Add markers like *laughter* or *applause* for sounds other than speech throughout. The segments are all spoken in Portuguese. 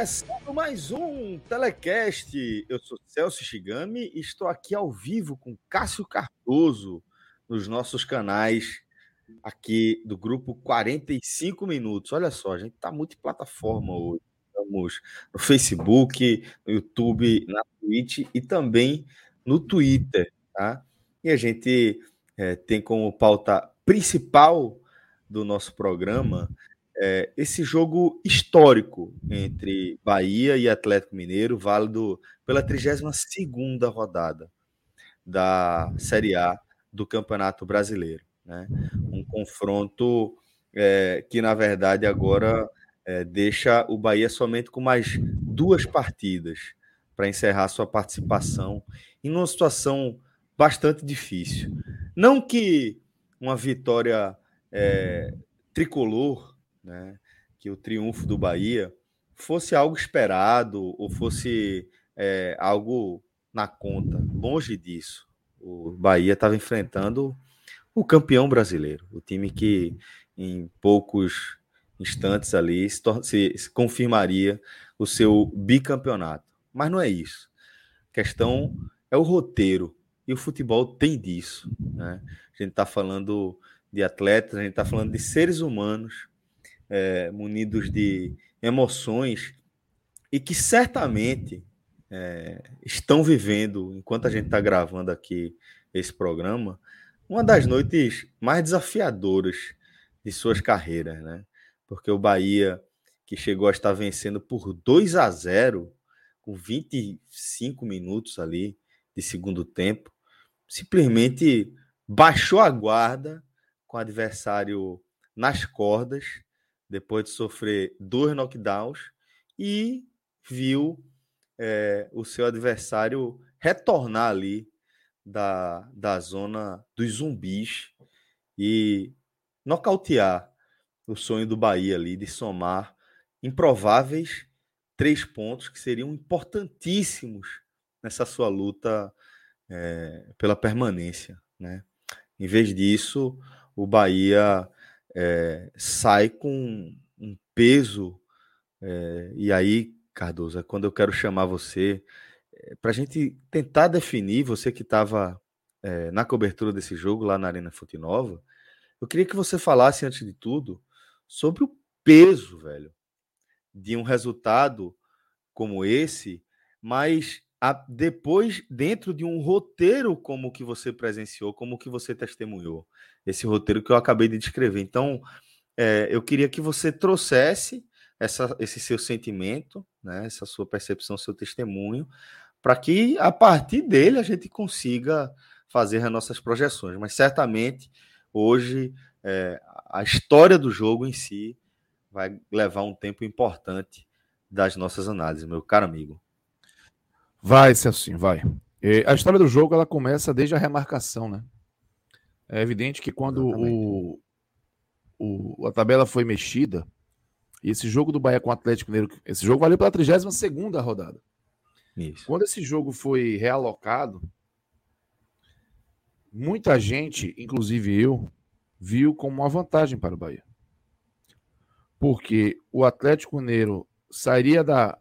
Começando mais um Telecast. Eu sou Celso Shigami e estou aqui ao vivo com Cássio Cardoso nos nossos canais aqui do grupo 45 Minutos. Olha só, a gente está multiplataforma hoje. Estamos no Facebook, no YouTube, na Twitch e também no Twitter, tá? E a gente é, tem como pauta principal do nosso programa é, esse jogo histórico entre Bahia e Atlético Mineiro, válido pela 32 rodada da Série A do Campeonato Brasileiro. Né? Um confronto é, que, na verdade, agora é, deixa o Bahia somente com mais duas partidas para encerrar sua participação em uma situação bastante difícil. Não que uma vitória é, tricolor né, que o triunfo do Bahia fosse algo esperado ou fosse é, algo na conta. Longe disso. O Bahia estava enfrentando o campeão brasileiro, o time que em poucos instantes ali se, se, se confirmaria o seu bicampeonato. Mas não é isso. A questão é o roteiro. E o futebol tem disso. Né? A gente está falando de atletas, a gente está falando de seres humanos é, munidos de emoções e que certamente é, estão vivendo, enquanto a gente está gravando aqui esse programa, uma das noites mais desafiadoras de suas carreiras, né? Porque o Bahia, que chegou a estar vencendo por 2 a 0, com 25 minutos ali de segundo tempo, simplesmente baixou a guarda com o adversário nas cordas depois de sofrer dois knockdowns e viu é, o seu adversário retornar ali da, da zona dos zumbis e nocautear o sonho do Bahia ali de somar improváveis três pontos que seriam importantíssimos nessa sua luta é, pela permanência, né? Em vez disso, o Bahia é, sai com um peso. É, e aí, Cardoso, é quando eu quero chamar você é, para a gente tentar definir, você que estava na cobertura desse jogo lá na Arena Fonte Nova, eu queria que você falasse, antes de tudo, sobre o peso, velho, de um resultado como esse, mas a, depois dentro de um roteiro como o que você presenciou, como o que você testemunhou, esse roteiro que eu acabei de descrever. Então, é, eu queria que você trouxesse essa, esse seu sentimento, né, essa sua percepção, seu testemunho, para que a partir dele a gente consiga fazer as nossas projeções. Mas certamente hoje é, a história do jogo em si vai levar um tempo importante das nossas análises, meu caro amigo. Vai ser assim, vai. A história do jogo ela começa desde a remarcação, né? É evidente que quando o, o, a tabela foi mexida, e esse jogo do Bahia com o Atlético Mineiro, esse jogo valeu pela 32 segunda rodada. Isso. Quando esse jogo foi realocado, muita gente, inclusive eu, viu como uma vantagem para o Bahia. Porque o Atlético Mineiro sairia da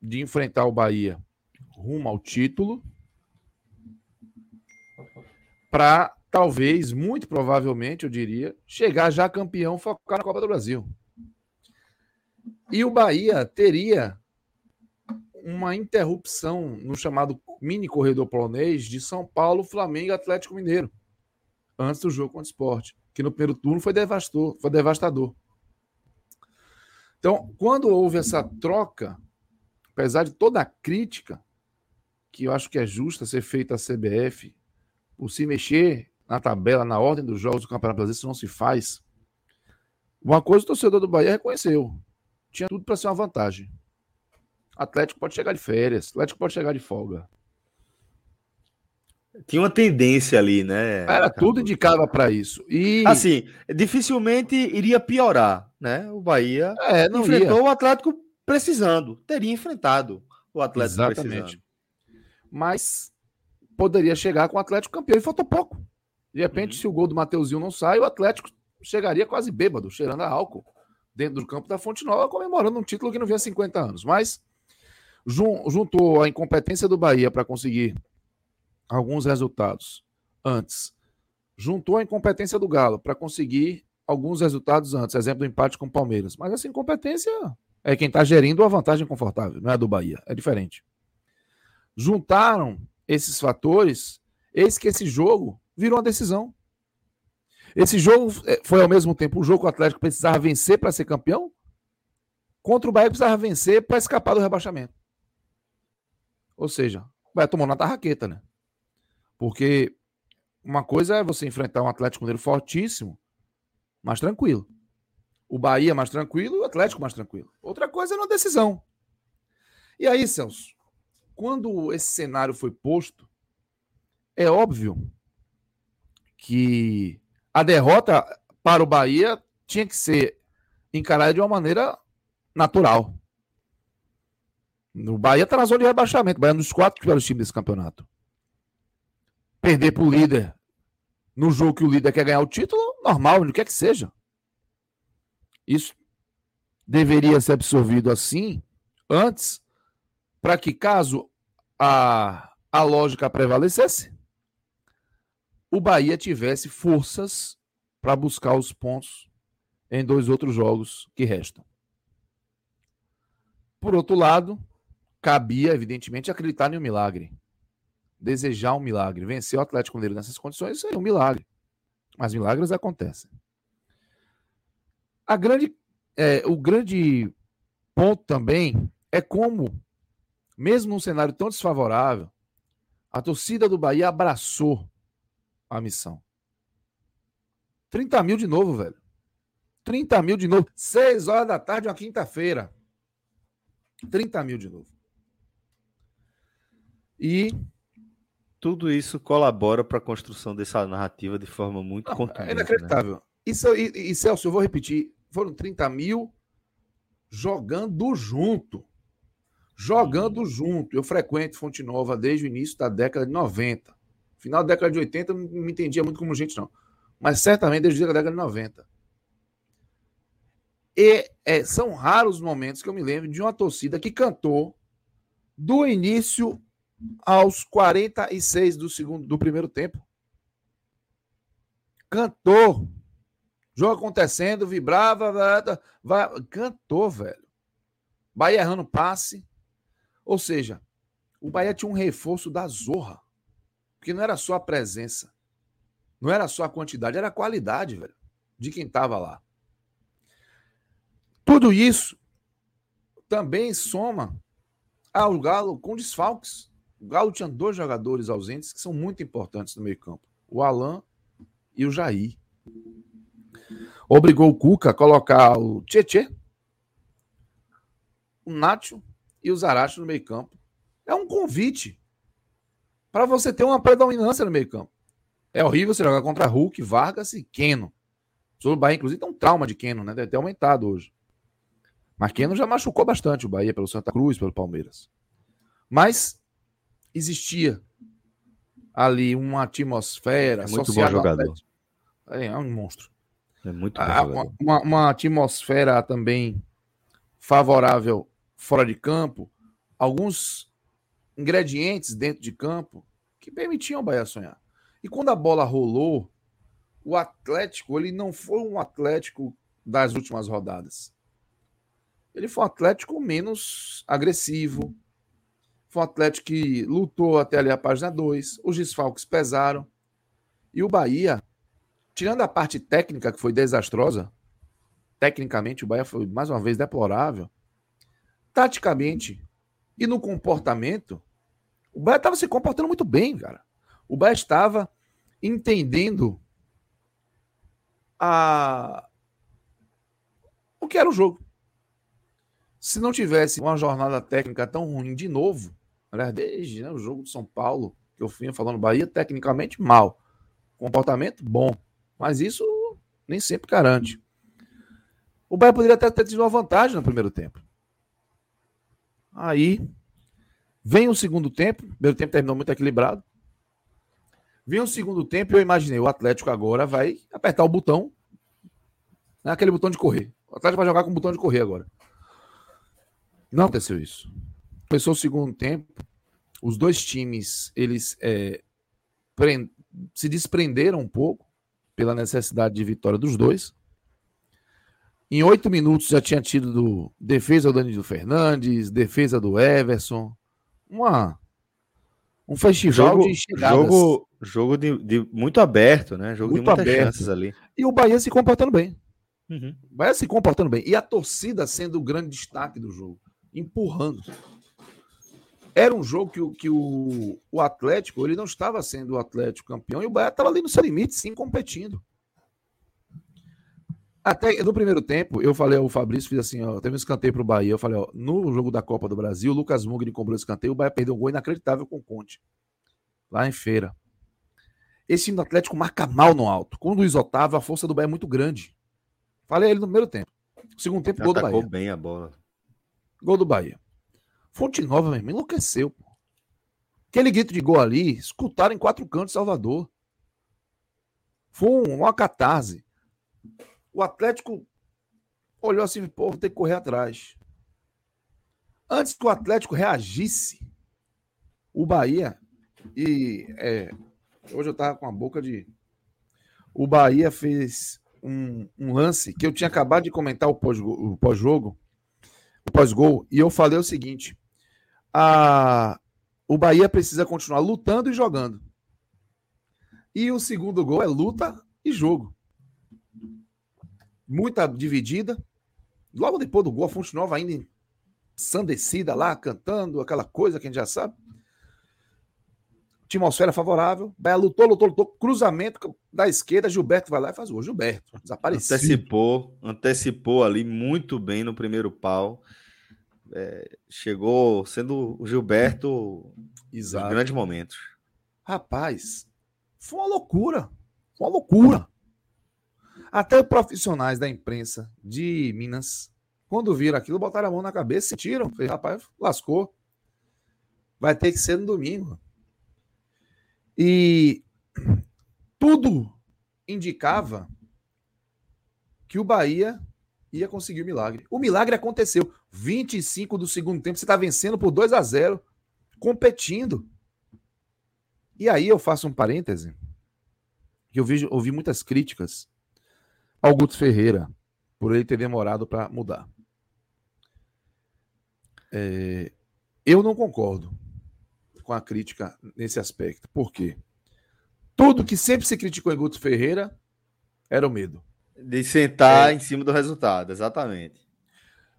de enfrentar o Bahia rumo ao título para talvez, muito provavelmente, eu diria, chegar já campeão focar na Copa do Brasil. E o Bahia teria uma interrupção no chamado mini corredor polonês de São Paulo, Flamengo e Atlético Mineiro. antes do jogo contra o esporte, que no primeiro turno foi devastador. Foi devastador. Então, quando houve essa troca, apesar de toda a crítica, que eu acho que é justa ser feita à CBF, por se mexer na tabela, na ordem dos jogos do Campeonato Brasileiro, isso não se faz. Uma coisa o torcedor do Bahia reconheceu. Tinha tudo para ser uma vantagem. Atlético pode chegar de férias, Atlético pode chegar de folga. Tinha uma tendência ali, né? Era tudo indicava para isso. E assim, dificilmente iria piorar, né? O Bahia é, enfrentou ia. o Atlético precisando, teria enfrentado o Atlético Exatamente. precisando. Mas poderia chegar com o Atlético campeão e faltou pouco. De repente, uhum. se o gol do Mateuzinho não sai, o Atlético chegaria quase bêbado, cheirando a álcool, dentro do campo da Fonte Nova, comemorando um título que não vinha 50 anos. Mas juntou a incompetência do Bahia para conseguir alguns resultados antes, juntou a incompetência do Galo para conseguir alguns resultados antes, exemplo do empate com o Palmeiras. Mas essa incompetência é quem está gerindo a vantagem confortável, não é do Bahia, é diferente. Juntaram esses fatores, eis que esse jogo virou uma decisão. Esse jogo é, foi ao mesmo tempo um jogo que o Atlético precisava vencer para ser campeão, contra o Bahia precisava vencer para escapar do rebaixamento. Ou seja, vai tomar na tarraqueta, né? Porque uma coisa é você enfrentar um Atlético Mineiro fortíssimo, mais tranquilo. O Bahia mais tranquilo o Atlético mais tranquilo. Outra coisa é uma decisão. E aí, Celso, quando esse cenário foi posto, é óbvio que a derrota para o Bahia tinha que ser encarada de uma maneira natural. O Bahia está na zona de rebaixamento. O Bahia é um dos quatro piores times desse campeonato. Perder para o líder no jogo que o líder quer ganhar o título, normal, não quer que seja. Isso deveria ser absorvido assim antes, para que caso a, a lógica prevalecesse, o Bahia tivesse forças para buscar os pontos em dois outros jogos que restam. Por outro lado, cabia, evidentemente, acreditar em um milagre. Desejar um milagre. Vencer o Atlético Mineiro nessas condições seria um milagre. Mas milagres acontecem. A grande, é, o grande ponto também é como, mesmo num cenário tão desfavorável, a torcida do Bahia abraçou a missão. 30 mil de novo, velho. 30 mil de novo. 6 horas da tarde, uma quinta-feira. 30 mil de novo. E tudo isso colabora para a construção dessa narrativa de forma muito contundente. É inacreditável. Né? Isso, e, e Celso, eu vou repetir: foram 30 mil jogando junto. Jogando junto. Eu frequento Fonte Nova desde o início da década de 90. Final da década de 80, não me entendia muito como gente, não. Mas certamente desde a década de 90. E é, são raros os momentos que eu me lembro de uma torcida que cantou do início aos 46 do segundo do primeiro tempo. Cantou. Jogo acontecendo, vibrava, vai, vai, cantou, velho. Bahia errando passe. Ou seja, o Bahia tinha um reforço da Zorra. Porque não era só a presença. Não era só a quantidade, era a qualidade, velho, de quem estava lá. Tudo isso também soma ao Galo com desfalques. O Galo tinha dois jogadores ausentes que são muito importantes no meio-campo: o Alan e o Jair. Obrigou o Cuca a colocar o Tietê, o Nacho e o Zarate no meio-campo. É um convite para você ter uma predominância no meio-campo. É horrível você jogar contra Hulk, Vargas e Keno. O Bahia, inclusive, tem um trauma de Keno, né? Deve ter aumentado hoje. Mas Keno já machucou bastante o Bahia pelo Santa Cruz, pelo Palmeiras. Mas existia ali uma atmosfera. É muito bom jogador. É, é, um monstro. É muito ah, uma, uma, uma, atmosfera também favorável fora de campo. Alguns ingredientes dentro de campo que permitiam o Bahia sonhar. E quando a bola rolou, o Atlético ele não foi um Atlético das últimas rodadas. Ele foi um Atlético menos agressivo, foi um Atlético que lutou até ali a página 2. Os desfalques pesaram. E o Bahia tirando a parte técnica que foi desastrosa, tecnicamente o Bahia foi mais uma vez deplorável. Taticamente e no comportamento, o Bahia estava se comportando muito bem, cara. O Bahia estava entendendo a o que era o jogo. Se não tivesse uma jornada técnica tão ruim de novo, aliás, desde né, o jogo de São Paulo, que eu fui falando Bahia, tecnicamente mal. Comportamento bom. Mas isso nem sempre garante. O Bahia poderia até ter tido uma vantagem no primeiro tempo. Aí vem o segundo tempo. O primeiro tempo terminou muito equilibrado. Vem o segundo tempo e eu imaginei, o Atlético agora vai apertar o botão. Né, aquele botão de correr. O Atlético vai jogar com o botão de correr agora. Não aconteceu isso. Começou o segundo tempo. Os dois times, eles é, se desprenderam um pouco pela necessidade de vitória dos dois. Em oito minutos já tinha tido do, defesa do Danilo Fernandes, defesa do Everson. Uma, um festival jogo, de chegadas. Jogo, jogo de, de muito aberto, né? Jogo muito de muitas aberto. chances ali. E o Bahia se comportando bem. Uhum. O Bahia se comportando bem. E a torcida sendo o grande destaque do jogo. Empurrando. Era um jogo que, o, que o, o Atlético, ele não estava sendo o Atlético campeão, e o Bahia estava ali no seu limite, sim, competindo. Até no primeiro tempo, eu falei ao Fabrício, fiz assim, ó, teve um escanteio para o Bahia. Eu falei, ó, no jogo da Copa do Brasil, o Lucas Mugni cobrou escanteio, o Bahia perdeu um gol inacreditável com o Conte. Lá em feira. Esse time do Atlético marca mal no alto. Com o Luiz Otávio, a força do Bahia é muito grande. Falei ele no primeiro tempo. segundo tempo, gol do Bahia. bem a bola. Gol do Bahia. Fonte Nova, mesmo, enlouqueceu. Pô. Aquele grito de gol ali, escutaram em quatro cantos Salvador. Foi uma catarse. O Atlético olhou assim, pô, vou ter que correr atrás. Antes que o Atlético reagisse, o Bahia, e é, hoje eu tava com a boca de. O Bahia fez um, um lance que eu tinha acabado de comentar o pós-jogo, o pós-jogo, o pós-gol, e eu falei o seguinte: a, o Bahia precisa continuar lutando e jogando. E o segundo gol é luta e jogo. Muita dividida. Logo depois do gol, a Fonte Nova ainda ensandecida lá, cantando, aquela coisa que a gente já sabe. Atmosfera favorável. Bahia lutou, lutou, lutou. Cruzamento da esquerda, Gilberto vai lá e faz o gol. Gilberto, desapareceu. Antecipou, antecipou ali muito bem no primeiro pau é, chegou sendo o Gilberto Exato. em grandes momentos. Rapaz, foi uma loucura. Foi uma loucura. Até profissionais da imprensa de Minas, quando viram aquilo, botaram a mão na cabeça e tiram. Falei, rapaz, lascou. Vai ter que ser no domingo. E tudo indicava que o Bahia ia conseguir o milagre. O milagre aconteceu. 25 do segundo tempo, você está vencendo por 2 a 0 competindo. E aí eu faço um parêntese, que eu vi, ouvi muitas críticas ao Guto Ferreira por ele ter demorado para mudar. É, eu não concordo com a crítica nesse aspecto. Por quê? Tudo que sempre se criticou em Guto Ferreira era o medo. De sentar é. em cima do resultado, exatamente.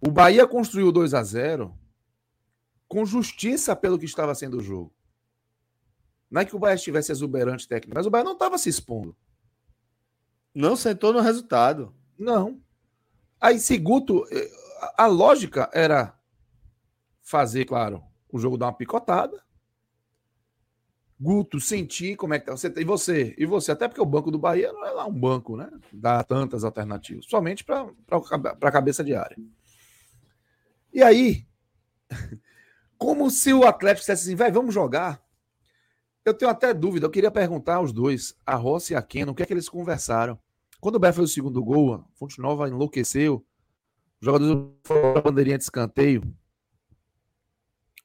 O Bahia construiu 2 a 0 com justiça pelo que estava sendo o jogo. Não é que o Bahia estivesse exuberante técnico, mas o Bahia não estava se expondo. Não sentou no resultado. Não. Aí, se Guto, eh, a lógica era fazer, claro, o jogo dar uma picotada. Guto sentir como é que tá. Você, e você, e você, até porque o banco do Bahia não é lá um banco, né? Dá tantas alternativas, somente para a cabeça de área. E aí, como se o Atlético dissesse assim, vai, vamos jogar. Eu tenho até dúvida, eu queria perguntar aos dois, a Rossi e a Keno, o que é que eles conversaram. Quando o Bé fez o segundo gol, a Fonte Nova enlouqueceu, os jogadores foram a bandeirinha de escanteio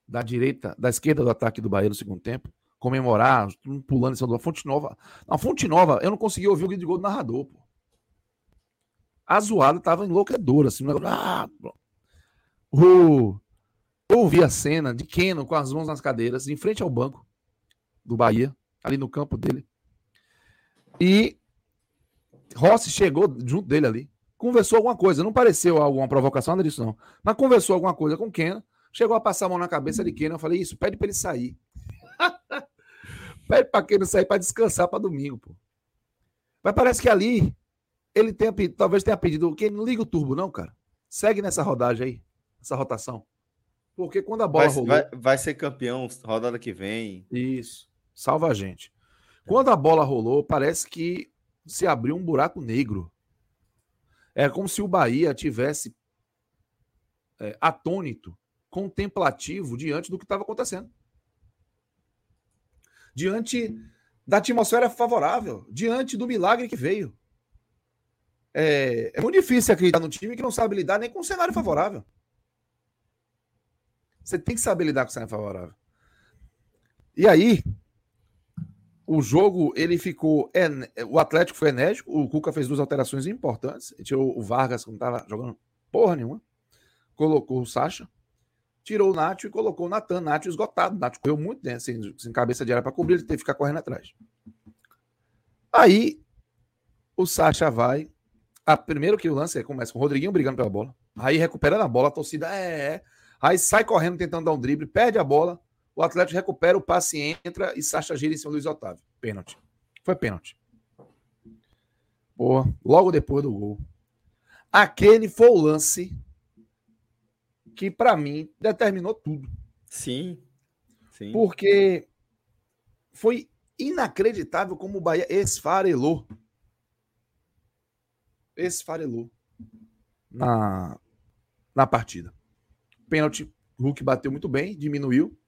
da direita, da esquerda do ataque do Bahia no segundo tempo, comemorar, pulando em cima da Fonte Nova. Na Fonte Nova, eu não consegui ouvir o grito de gol do narrador, pô. A zoada tava enlouquecedora, assim, ah, o, eu vi a cena de Keno com as mãos nas cadeiras, em frente ao banco do Bahia, ali no campo dele. E Rossi chegou junto dele ali, conversou alguma coisa, não pareceu alguma provocação, nada disso não, mas conversou alguma coisa com Keno, chegou a passar a mão na cabeça de Keno, eu falei, isso, pede para ele sair. *laughs* pede para Keno sair para descansar para domingo, pô. Mas parece que ali ele tenha, talvez tenha pedido, que não liga o turbo não, cara. Segue nessa rodagem aí, essa rotação. Porque quando a bola vai, rolou... Vai, vai ser campeão rodada que vem. Isso. Salva a gente. Quando a bola rolou, parece que se abriu um buraco negro. É como se o Bahia tivesse é, atônito, contemplativo diante do que estava acontecendo. Diante da atmosfera favorável, diante do milagre que veio. É, é muito difícil acreditar num time que não sabe lidar nem com um cenário favorável. Você tem que saber lidar com cenário favorável. E aí, o jogo ele ficou. O Atlético foi enérgico, o Cuca fez duas alterações importantes. Ele tirou o Vargas, que não estava jogando porra nenhuma. Colocou o Sacha. Tirou o Nacho e colocou o Natan. Nacho esgotado. Nacho correu muito, né? Sem, sem cabeça de área para cobrir, ele teve que ficar correndo atrás. Aí o Sacha vai. A, primeiro que o lance é, começa com o Rodriguinho brigando pela bola. Aí recupera a bola, a torcida é, é. Aí sai correndo tentando dar um drible, perde a bola. O Atlético recupera, o passe entra e Sacha gira em cima do Luiz Otávio. Pênalti. Foi pênalti. Boa. Logo depois do gol. Aquele foi o lance que, para mim, determinou tudo. Sim. Sim. Porque foi inacreditável como o Bahia esfarelou. Esfarelou na, na partida. Pênalti, Hulk bateu muito bem, diminuiu.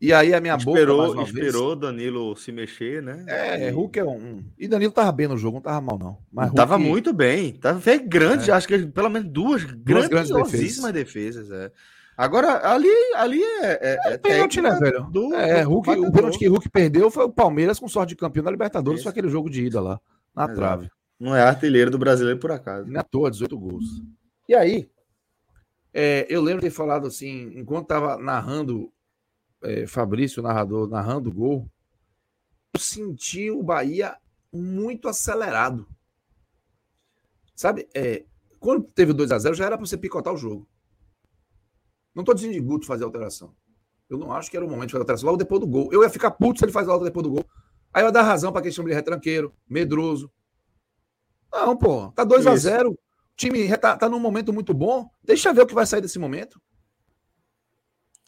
E aí a minha esperou, boca. esperou vez, Danilo se mexer, né? É, Hulk é um. E Danilo tava bem no jogo, não tava mal, não. Mas Hulk... Tava muito bem. Tava fez grande, é. acho que pelo menos duas, duas grandes defesas. defesas é. Agora, ali, ali é. É, é, é pênalti, né, velho? Do, é, do Hulk, o pênalti que Hulk perdeu foi o Palmeiras com sorte de campeão da Libertadores, Isso. foi aquele jogo de ida lá, na Exato. trave. Não é artilheiro do brasileiro por acaso. Não é à toa, 18 gols. E aí, é, eu lembro de ter falado assim, enquanto tava narrando é, Fabrício, o narrador, narrando o gol, eu senti o Bahia muito acelerado. Sabe, é, quando teve 2 a 0 já era para você picotar o jogo. Não estou dizendo de Guto fazer alteração. Eu não acho que era o momento de fazer alteração logo depois do gol. Eu ia ficar puto se ele faz logo depois do gol. Aí eu ia dar razão para quem chama de retranqueiro, medroso. Não, pô, tá 2 a 0 O time tá, tá num momento muito bom. Deixa ver o que vai sair desse momento.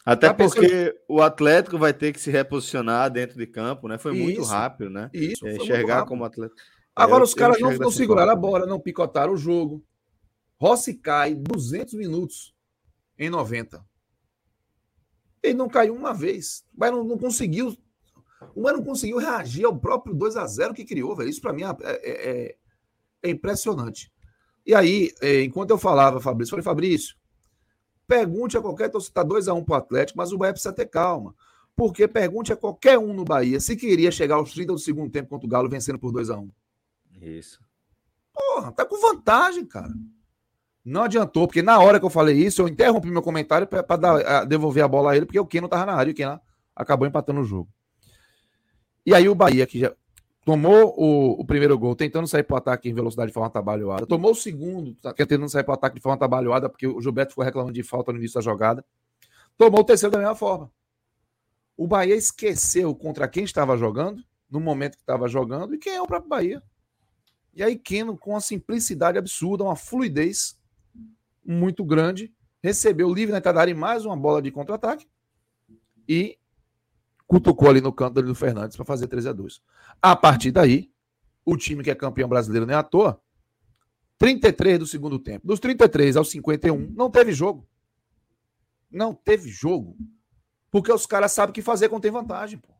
Até tá porque pensando... o Atlético vai ter que se reposicionar dentro de campo, né? Foi isso, muito rápido, né? Isso. É, enxergar como atleta. Agora, é, os caras não, não seguraram forma. a bola, não picotaram o jogo. Rossi cai 200 minutos em 90. Ele não caiu uma vez. Mas não, não conseguiu. O Mano não conseguiu reagir ao próprio 2 a 0 que criou, velho. Isso para mim é, é, é, é, impressionante. E aí, é, enquanto eu falava, Fabrício, falei, Fabrício, Pergunte a qualquer torcedor, está 2x1 para o Atlético, mas o Bahia precisa ter calma. Porque pergunte a qualquer um no Bahia se queria chegar aos 30 do segundo tempo contra o Galo vencendo por 2x1. Isso. Porra, tá com vantagem, cara. Não adiantou, porque na hora que eu falei isso, eu interrompi meu comentário para devolver a bola a ele, porque o Keno tava na área e o Keno acabou empatando o jogo. E aí o Bahia, que já tomou o, o primeiro gol tentando sair para o ataque em velocidade de forma atabalhoada, tomou o segundo, tá, tentando sair para o ataque de forma atabalhoada, porque o Gilberto ficou reclamando de falta no início da jogada, tomou o terceiro da mesma forma. O Bahia esqueceu contra quem estava jogando, no momento que estava jogando, e quem é o próprio Bahia. E aí, Keno, com uma simplicidade absurda, uma fluidez muito grande, recebeu livre na entrada da área mais uma bola de contra-ataque e cutucou ali no canto do Fernandes para fazer 3 a 2 A partir daí, o time que é campeão brasileiro nem à toa, 33 do segundo tempo. Dos 33 aos 51, não teve jogo. Não teve jogo. Porque os caras sabem o que fazer quando tem vantagem, pô.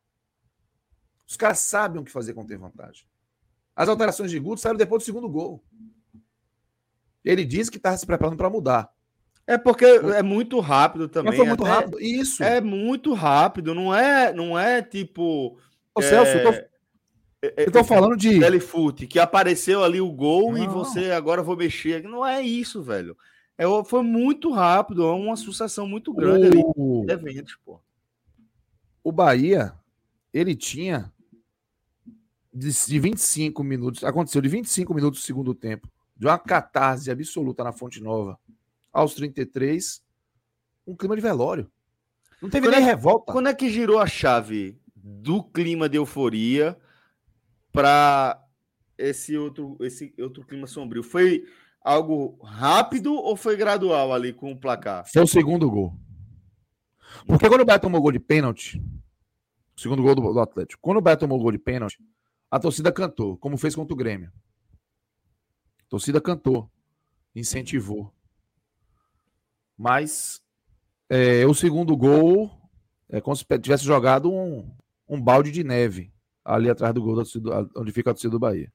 Os caras sabem o que fazer quando tem vantagem. As alterações de Guto saíram depois do segundo gol. Ele disse que estava se preparando para mudar. É porque é muito rápido também. Mas foi muito rápido. Isso. É muito rápido, não é, não é tipo. Ô, Celso, é... eu tô, é, eu tô falando de. Telefoot, que apareceu ali o gol não. e você agora vou mexer. Não é isso, velho. É, foi muito rápido, é uma sucessão muito grande o... ali de eventos, pô. O Bahia, ele tinha de, de 25 minutos, aconteceu de 25 minutos do segundo tempo, de uma catarse absoluta na Fonte Nova, aos 33, um clima de velório. Não teve quando nem é, revolta. Quando é que girou a chave do clima de euforia para esse outro, esse outro clima sombrio? Foi algo rápido ou foi gradual ali com o placar? Foi o segundo gol. Porque quando o Beto tomou gol de pênalti, o segundo gol do, do Atlético, quando o Beto tomou gol de pênalti, a torcida cantou, como fez contra o Grêmio. A torcida cantou, incentivou. Mas é, o segundo gol é como se tivesse jogado um, um balde de neve ali atrás do gol onde fica a torcida do Bahia.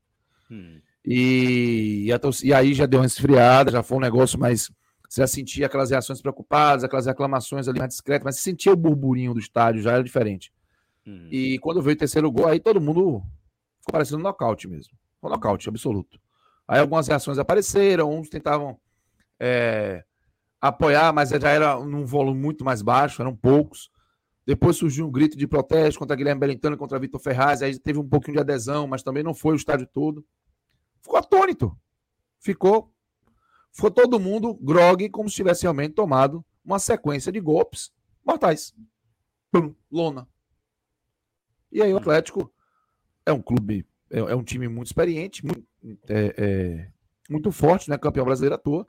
Hum. E, e, a, e, aí já deu uma esfriada, já foi um negócio mais. Você já sentia aquelas reações preocupadas, aquelas reclamações ali mais discretas, mas você sentia o burburinho do estádio, já era diferente. Hum. E quando veio o terceiro gol, aí todo mundo ficou parecendo um nocaute mesmo. Um nocaute absoluto. Aí algumas reações apareceram, uns tentavam é, apoiar, mas já era num volume muito mais baixo, eram poucos. Depois surgiu um grito de protesto contra Guilherme Belintano, contra Vitor Ferraz, aí teve um pouquinho de adesão, mas também não foi o estádio todo. Ficou atônito. Ficou, ficou todo mundo grogue, como se tivesse realmente tomado uma sequência de golpes mortais. Pum, lona. E aí o Atlético é um clube, é, é um time muito experiente, muito, é, é, muito forte, né? Campeão brasileiro à toa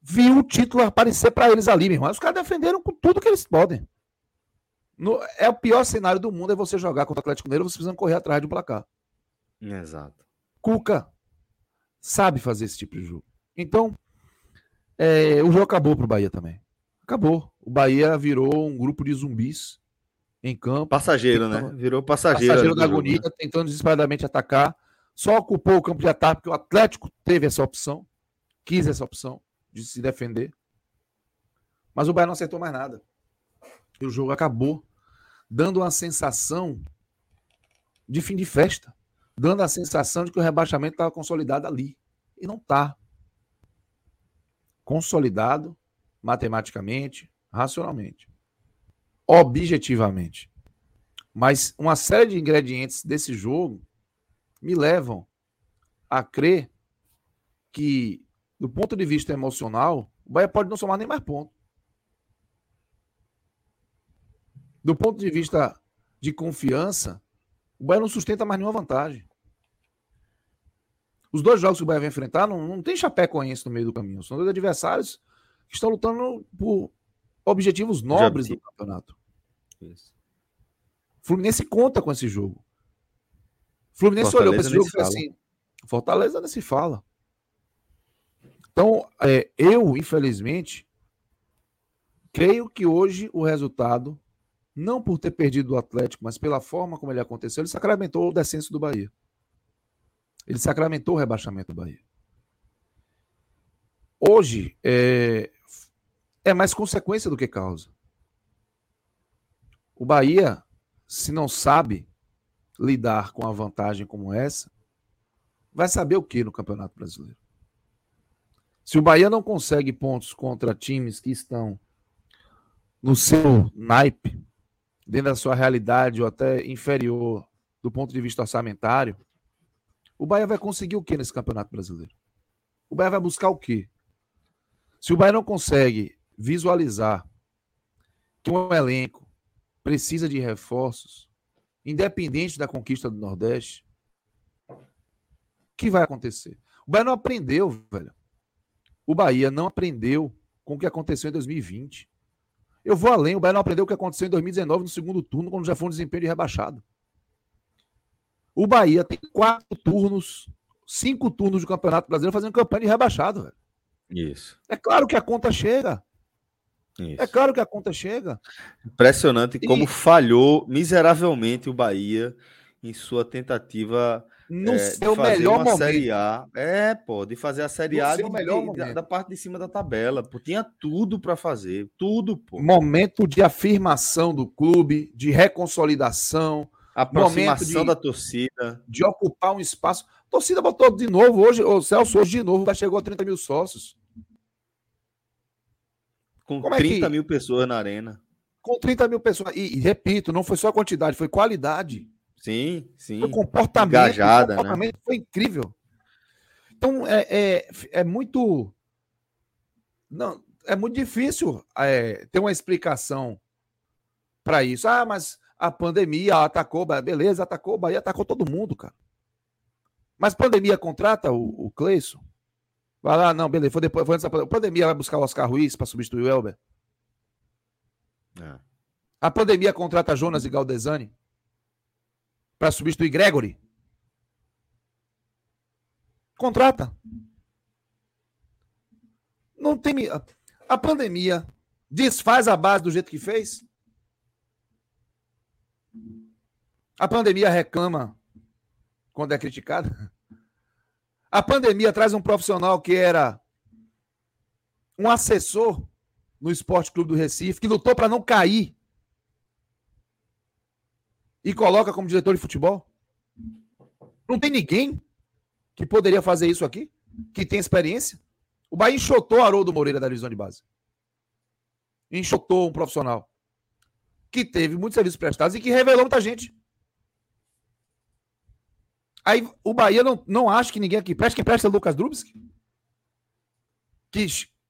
viu o título aparecer para eles ali, meu irmão. Os caras defenderam com tudo que eles podem. No, é o pior cenário do mundo é você jogar contra o Atlético Mineiro, você precisa correr atrás de um placar. Exato. Cuca sabe fazer esse tipo de jogo. Então, é, o jogo acabou para o Bahia também. Acabou. O Bahia virou um grupo de zumbis em campo. Passageiro, tentando, né? Virou passageiro. Passageiro da agonia, jogo, né? tentando desesperadamente atacar. Só ocupou o campo de ataque porque o Atlético teve essa opção, quis essa opção de se defender. Mas o Bahia não acertou mais nada. E o jogo acabou dando uma sensação de fim de festa, dando a sensação de que o rebaixamento estava consolidado ali. E não está. Consolidado matematicamente, racionalmente, objetivamente. Mas uma série de ingredientes desse jogo me levam a crer que do ponto de vista emocional, o Bahia pode não somar nem mais ponto. Do ponto de vista de confiança, o Bahia não sustenta mais nenhuma vantagem. Os dois jogos que o Bahia vai enfrentar não, não tem Chapecoense no meio do caminho. São dois adversários que estão lutando por objetivos nobres do campeonato. Isso. Fluminense conta com esse jogo. Fluminense Fortaleza olhou para esse jogo e falou assim: Fortaleza não se fala. Então, é, eu, infelizmente, creio que hoje o resultado, não por ter perdido o Atlético, mas pela forma como ele aconteceu, ele sacramentou o descenso do Bahia. Ele sacramentou o rebaixamento do Bahia. Hoje é, é mais consequência do que causa. O Bahia, se não sabe lidar com a vantagem como essa, vai saber o que no Campeonato Brasileiro? Se o Bahia não consegue pontos contra times que estão no seu naipe, dentro da sua realidade ou até inferior do ponto de vista orçamentário, o Bahia vai conseguir o que nesse Campeonato Brasileiro? O Bahia vai buscar o quê? Se o Bahia não consegue visualizar que um elenco precisa de reforços, independente da conquista do Nordeste, o que vai acontecer? O Bahia não aprendeu, velho o Bahia não aprendeu com o que aconteceu em 2020. Eu vou além, o Bahia não aprendeu o que aconteceu em 2019 no segundo turno, quando já foi um desempenho de rebaixado. O Bahia tem quatro turnos, cinco turnos do Campeonato Brasileiro fazendo campanha de rebaixado, velho. Isso. É claro que a conta chega. Isso. É claro que a conta chega. Impressionante e... como falhou miseravelmente o Bahia em sua tentativa no é, seu melhor momento. Série A. É, pô, de fazer a Série no A de, de, da, da, parte de cima da tabela. Pô, tinha tudo para fazer, tudo, pô. Momento de afirmação do clube, de reconsolidação, aproximação de, da torcida, de ocupar um espaço. A torcida botou de novo hoje, o Celso hoje de novo já chegou a 30 mil sócios. Com Como 30 é que... mil pessoas na arena. Com 30 mil pessoas. E, e repito, não foi só a quantidade, foi qualidade. Sim, sim. O comportamento, Engajada, o comportamento né? foi incrível. Então é, é, é muito. Não, é muito difícil é, ter uma explicação para isso. Ah, mas a pandemia atacou, beleza, atacou, o Bahia atacou todo mundo, cara. Mas pandemia contrata o, o Cleison? Vai lá, não, beleza, foi depois, foi antes da pandemia. A pandemia vai buscar o Oscar Ruiz para substituir o Elber? É. A pandemia contrata Jonas e Galdesani para substituir Gregory? Contrata. Não tem. A pandemia desfaz a base do jeito que fez? A pandemia reclama quando é criticada? A pandemia traz um profissional que era um assessor no Esporte Clube do Recife, que lutou para não cair e coloca como diretor de futebol? Não tem ninguém que poderia fazer isso aqui, que tem experiência? O Bahia enxotou Haroldo Moreira da divisão de base. Enxotou um profissional que teve muitos serviços prestados e que revelou muita gente. Aí o Bahia não, não acha que ninguém aqui presta. Quem presta é Lucas Drubski. Que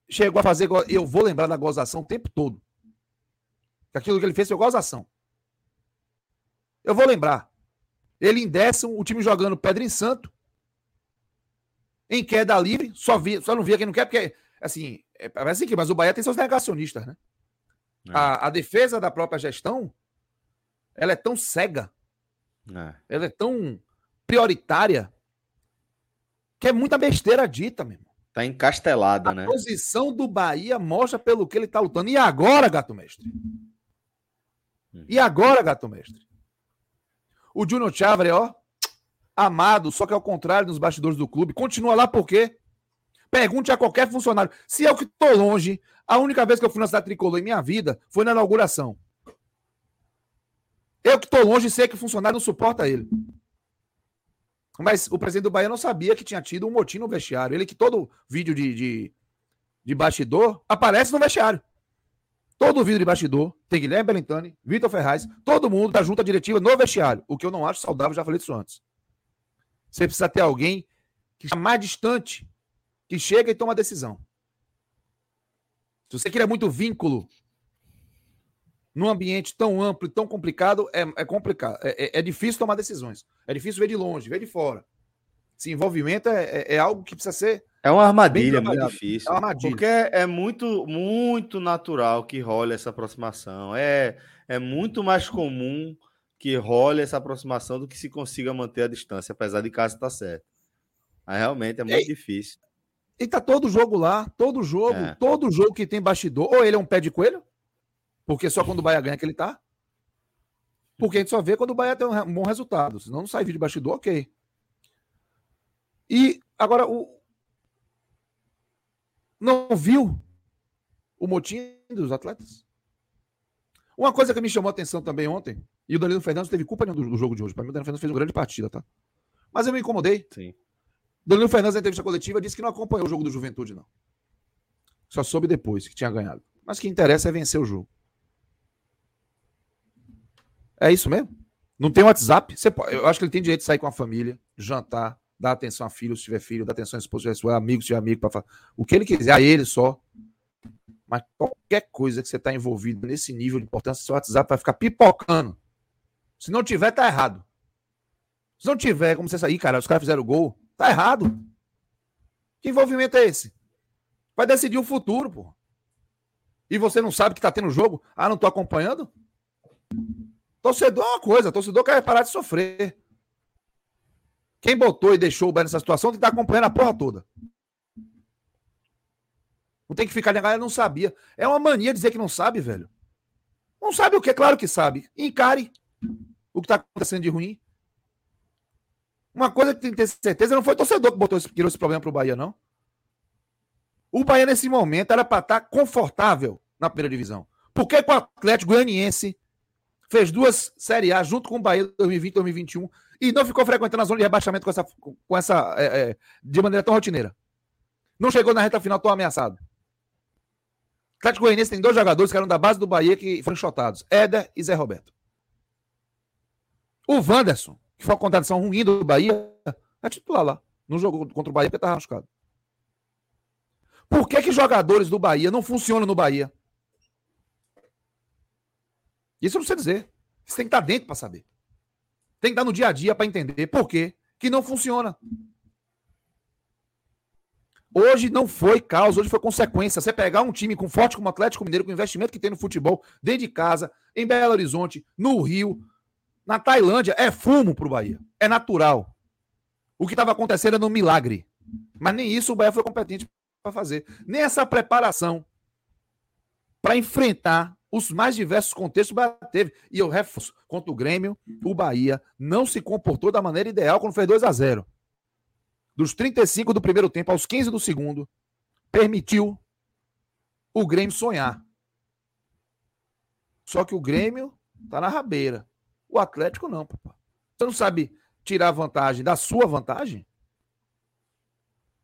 chegou a fazer. Eu vou lembrar da gozação o tempo todo. Aquilo que ele fez foi gozação. Eu vou lembrar. Ele em décimo, o time jogando Pedra em Santo. Em queda livre, só, só não via quem não quer, porque, assim, é, parece que, mas o Bahia tem seus negacionistas, né? É. A, a, defesa da própria gestão, ela é tão cega, é. ela é tão prioritária, que é muita besteira dita, meu irmão. Tá encastelada, a né? A posição do Bahia mostra pelo que ele tá lutando. E agora, gato mestre? Hum. E agora, gato mestre? O Júnior Chávere, ó, amado, só que ao contrário dos bastidores do clube, continua lá por quê? Pergunte a qualquer funcionário. Se eu que estou longe, a única vez que eu fui na cidade tricolor em minha vida foi na inauguração. Eu que estou longe sei que o funcionário não suporta ele. Mas o presidente do Bahia não sabia que tinha tido um motim no vestiário. Ele que todo vídeo de, de, de bastidor aparece no vestiário. Todo o vídeo de bastidor tem Guilherme Belintani, Vitor Ferraz, todo mundo da junta diretiva no vestiário. O que eu não acho saudável, já falei disso antes. Você precisa ter alguém que está mais distante, que chega e toma a decisão. Se você quer muito vínculo num ambiente tão amplo e tão complicado, é, é complicado. É, é, é, difícil tomar decisões. É difícil ver de longe, ver de fora. Esse envolvimento é, é, é algo que precisa ser é uma armadilha muito difícil. É uma armadilha. Porque é muito, muito natural que role essa aproximação. É, é muito mais comum que role essa aproximação do que se consiga manter a distância, apesar de casa estar tá certo. Mas realmente é muito e, difícil. E tá todo jogo lá, todo jogo, é. todo jogo que tem bastidor. Ou ele é um pé de coelho, porque só quando o Bahia ganha que ele tá. Porque a gente só vê quando o Bahia tem um bom resultado. Senão não sai vídeo de bastidor, ok. E agora o, não viu o motim dos atletas? Uma coisa que me chamou a atenção também ontem, e o Danilo Fernandes teve culpa do, do jogo de hoje. Para mim, o Danilo Fernandes fez uma grande partida, tá? Mas eu me incomodei. Sim. Danilo Fernandes, na entrevista coletiva, disse que não acompanhou o jogo do Juventude, não. Só soube depois que tinha ganhado. Mas o que interessa é vencer o jogo. É isso mesmo? Não tem WhatsApp? Você pode, eu acho que ele tem direito de sair com a família, jantar, dá atenção a filho se tiver filho, dá atenção a esposa se tiver amigo, se tiver amigo, para o que ele quiser, a ele só. Mas qualquer coisa que você está envolvido nesse nível de importância, seu WhatsApp vai ficar pipocando. Se não tiver, tá errado. Se não tiver, como você sair, cara, os caras fizeram gol, tá errado. Que envolvimento é esse? Vai decidir o futuro, pô. E você não sabe que tá tendo jogo? Ah, não tô acompanhando? Torcedor é uma coisa, torcedor quer parar de sofrer. Quem botou e deixou o Bahia nessa situação tem que estar acompanhando a porra toda. Não tem que ficar, a galera não sabia. É uma mania dizer que não sabe, velho. Não sabe o que? Claro que sabe. Encare o que está acontecendo de ruim. Uma coisa que tem que ter certeza, não foi o torcedor que botou esse, tirou esse problema para o Bahia, não. O Bahia, nesse momento, era para estar tá confortável na primeira divisão. Por que o Atlético Goianiense fez duas Série A junto com o Bahia 2020 2021 e não ficou frequentando a zona de rebaixamento com essa, com essa é, é, de maneira tão rotineira. Não chegou na reta final tão ameaçado. O Atlético Goianiense tem dois jogadores que eram da base do Bahia que foram enxotados: Éder e Zé Roberto. O Wanderson, que foi uma contradição ruim do Bahia, é titular lá. Não jogou contra o Bahia porque estava machucado. Por que, que jogadores do Bahia não funcionam no Bahia? Isso eu não sei dizer. Você tem que estar dentro para saber. Tem que estar no dia a dia para entender por que que não funciona. Hoje não foi causa, hoje foi consequência. Você pegar um time com forte como o Atlético Mineiro, com o investimento que tem no futebol, dentro de casa, em Belo Horizonte, no Rio, na Tailândia, é fumo para o Bahia. É natural. O que estava acontecendo era um milagre. Mas nem isso o Bahia foi competente para fazer. Nem essa preparação para enfrentar os mais diversos contextos teve. E eu reforço, contra o Grêmio, o Bahia não se comportou da maneira ideal quando fez 2 a 0 Dos 35 do primeiro tempo aos 15 do segundo, permitiu o Grêmio sonhar. Só que o Grêmio tá na rabeira. O Atlético não. Você não sabe tirar vantagem da sua vantagem?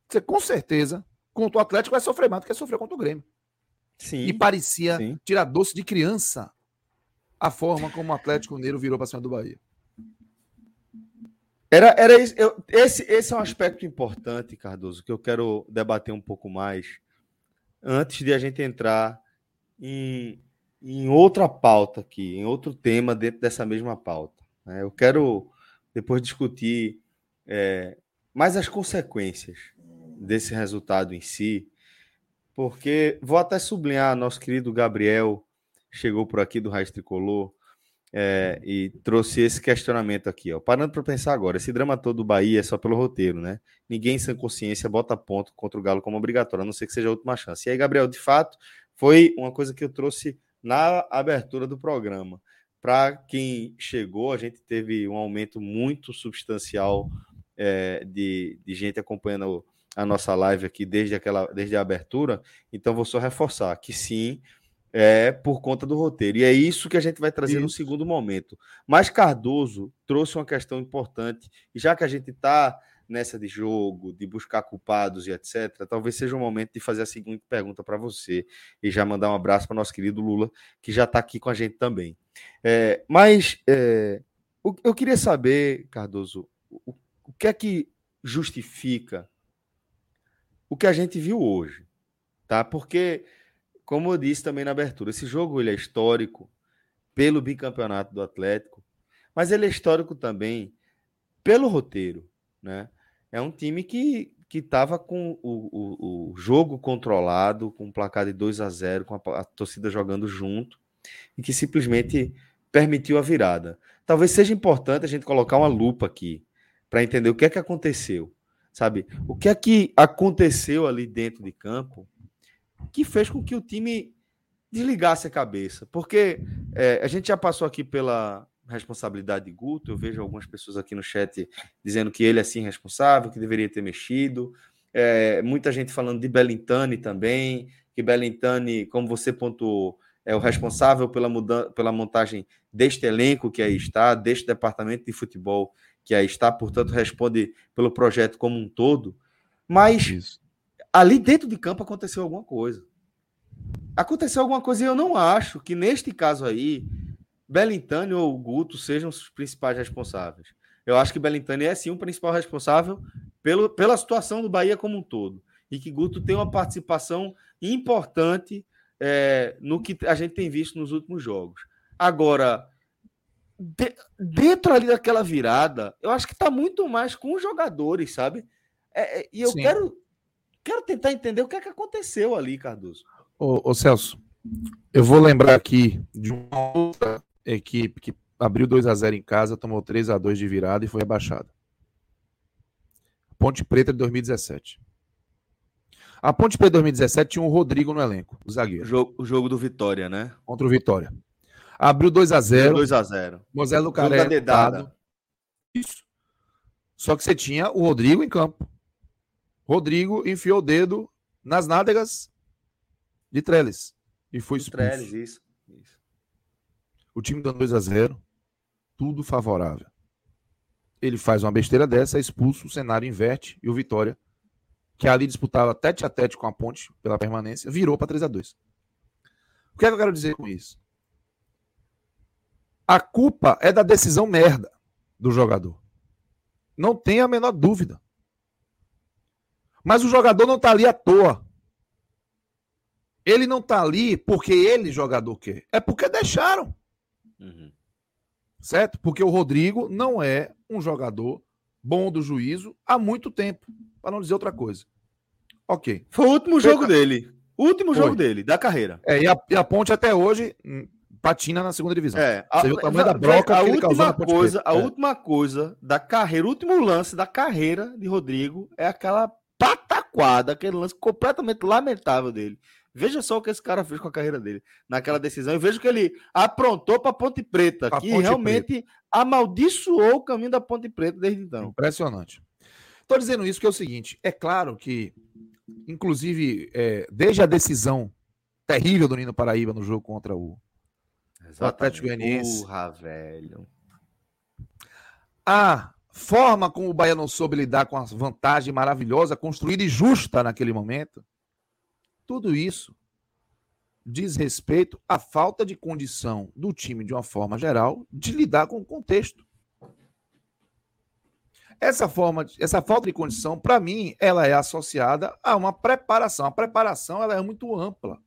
Você com certeza, contra o Atlético, vai sofrer mais do que sofreu contra o Grêmio. Sim, e parecia sim. tirar doce de criança a forma como o Atlético Mineiro virou para cima do Bahia. Era, era isso, eu, esse, esse é um aspecto importante, Cardoso, que eu quero debater um pouco mais antes de a gente entrar em, em outra pauta aqui, em outro tema dentro dessa mesma pauta. Né? Eu quero depois discutir é, mais as consequências desse resultado em si, porque vou até sublinhar, nosso querido Gabriel chegou por aqui do Raiz Tricolor é, e trouxe esse questionamento aqui. Ó. Parando para pensar agora, esse drama todo do Bahia é só pelo roteiro, né? Ninguém sem consciência bota ponto contra o Galo como obrigatório, a não ser que seja a última chance. E aí, Gabriel, de fato, foi uma coisa que eu trouxe na abertura do programa. Para quem chegou, a gente teve um aumento muito substancial é, de, de gente acompanhando a nossa live aqui desde, aquela, desde a abertura, então vou só reforçar que sim, é por conta do roteiro. E é isso que a gente vai trazer isso. no segundo momento. Mas Cardoso trouxe uma questão importante, e já que a gente está nessa de jogo, de buscar culpados e etc., talvez seja o momento de fazer a seguinte pergunta para você e já mandar um abraço para nosso querido Lula, que já está aqui com a gente também. É, mas é, eu queria saber, Cardoso, o, o que é que justifica o que a gente viu hoje, tá? Porque, como eu disse também na abertura, esse jogo ele é histórico pelo bicampeonato do Atlético, mas ele é histórico também pelo roteiro, né? É um time que que estava com o, o, o, jogo controlado, com um placar de 2 a 0, com a, a torcida jogando junto, e que simplesmente permitiu a virada. Talvez seja importante a gente colocar uma lupa aqui para entender o que é que aconteceu sabe? O que é que aconteceu ali dentro de campo que fez com que o time desligasse a cabeça? Porque é, a gente já passou aqui pela responsabilidade de Guto, eu vejo algumas pessoas aqui no chat dizendo que ele é sim responsável, que deveria ter mexido, é, muita gente falando de Bellintani também, que Bellintani, como você pontuou, é o responsável pela, mudança, pela montagem deste elenco que aí está, deste departamento de futebol que aí está, portanto, responde pelo projeto como um todo. Mas Isso. ali dentro de campo aconteceu alguma coisa. Aconteceu alguma coisa e eu não acho que neste caso aí, Belintani ou Guto sejam os principais responsáveis. Eu acho que Belintani é sim o principal responsável pelo, pela situação do Bahia como um todo. E que Guto tem uma participação importante é, no que a gente tem visto nos últimos jogos. Agora, de, dentro ali daquela virada, eu acho que está muito mais com os jogadores, sabe? É, é, e eu quero, quero tentar entender o que é que aconteceu ali, Cardoso. Ô, ô, Celso, eu vou lembrar aqui de uma outra equipe que abriu 2 a 0 em casa, tomou 3 a 2 de virada e foi rebaixada. Ponte Preta de 2017. A Ponte Preta de 2017 tinha o Rodrigo no elenco, o zagueiro. O jogo, o jogo do Vitória, né? Contra o Vitória. Abriu 2 a 0 2 a 0 Mosé Lucaré. Isso. Só que você tinha o Rodrigo em campo. Rodrigo enfiou o dedo nas nádegas de Trellis. E foi expulso. Trellis, isso. isso. O time dando 2 a 0 Tudo favorável. Ele faz uma besteira dessa, é expulso, o cenário inverte e o Vitória, que ali disputava tete a tete com a ponte pela permanência, virou para 3 a 2 O que é que eu quero dizer com isso? A culpa é da decisão merda. do jogador. Não tem a menor dúvida. Mas o jogador não está ali à toa. Ele não está ali porque ele, jogador, quer. É porque deixaram. Uhum. Certo? Porque o Rodrigo não é um jogador bom do juízo há muito tempo. Para não dizer outra coisa. Ok. Foi o último jogo dele. O último Foi. jogo dele, da carreira. É, e a, e a Ponte até hoje hum, patina na segunda divisão. É, a, o tamanho da broca a última coisa, A é. última coisa da carreira, o último lance da carreira de Rodrigo é aquela pataquada, aquele lance completamente lamentável dele. Veja só o que esse cara fez com a carreira dele naquela decisão e veja que ele aprontou para Ponte Preta, pra que Ponte realmente Preta. amaldiçoou o caminho da Ponte Preta desde então. Impressionante. Estou dizendo isso porque é o seguinte: é claro que, inclusive, é, desde a decisão terrível do Nino Paraíba no jogo contra o, o Atlético Goianiense. Porra, velho. A forma como o Bahia não soube lidar com a vantagem maravilhosa, construída e justa naquele momento, tudo isso diz respeito à falta de condição do time, de uma forma geral, de lidar com o contexto. Essa forma, essa falta de condição, para mim, ela é associada a uma preparação. A preparação ela é muito ampla.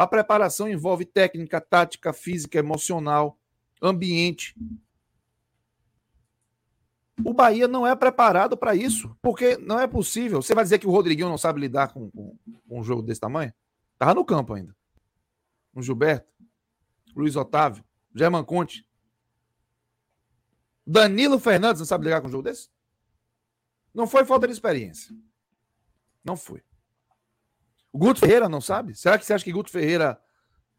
A preparação envolve técnica, tática, física, emocional, ambiente. O Bahia não é preparado para isso, porque não é possível. Você vai dizer que o Rodriguinho não sabe lidar com, com, com um jogo desse tamanho? Tava no campo ainda. O Gilberto, Luiz Otávio, German Conte. Danilo Fernandes não sabe lidar com um jogo desse? Não foi falta de experiência. Não foi. O Guto Ferreira não sabe? Será que você acha que Guto Ferreira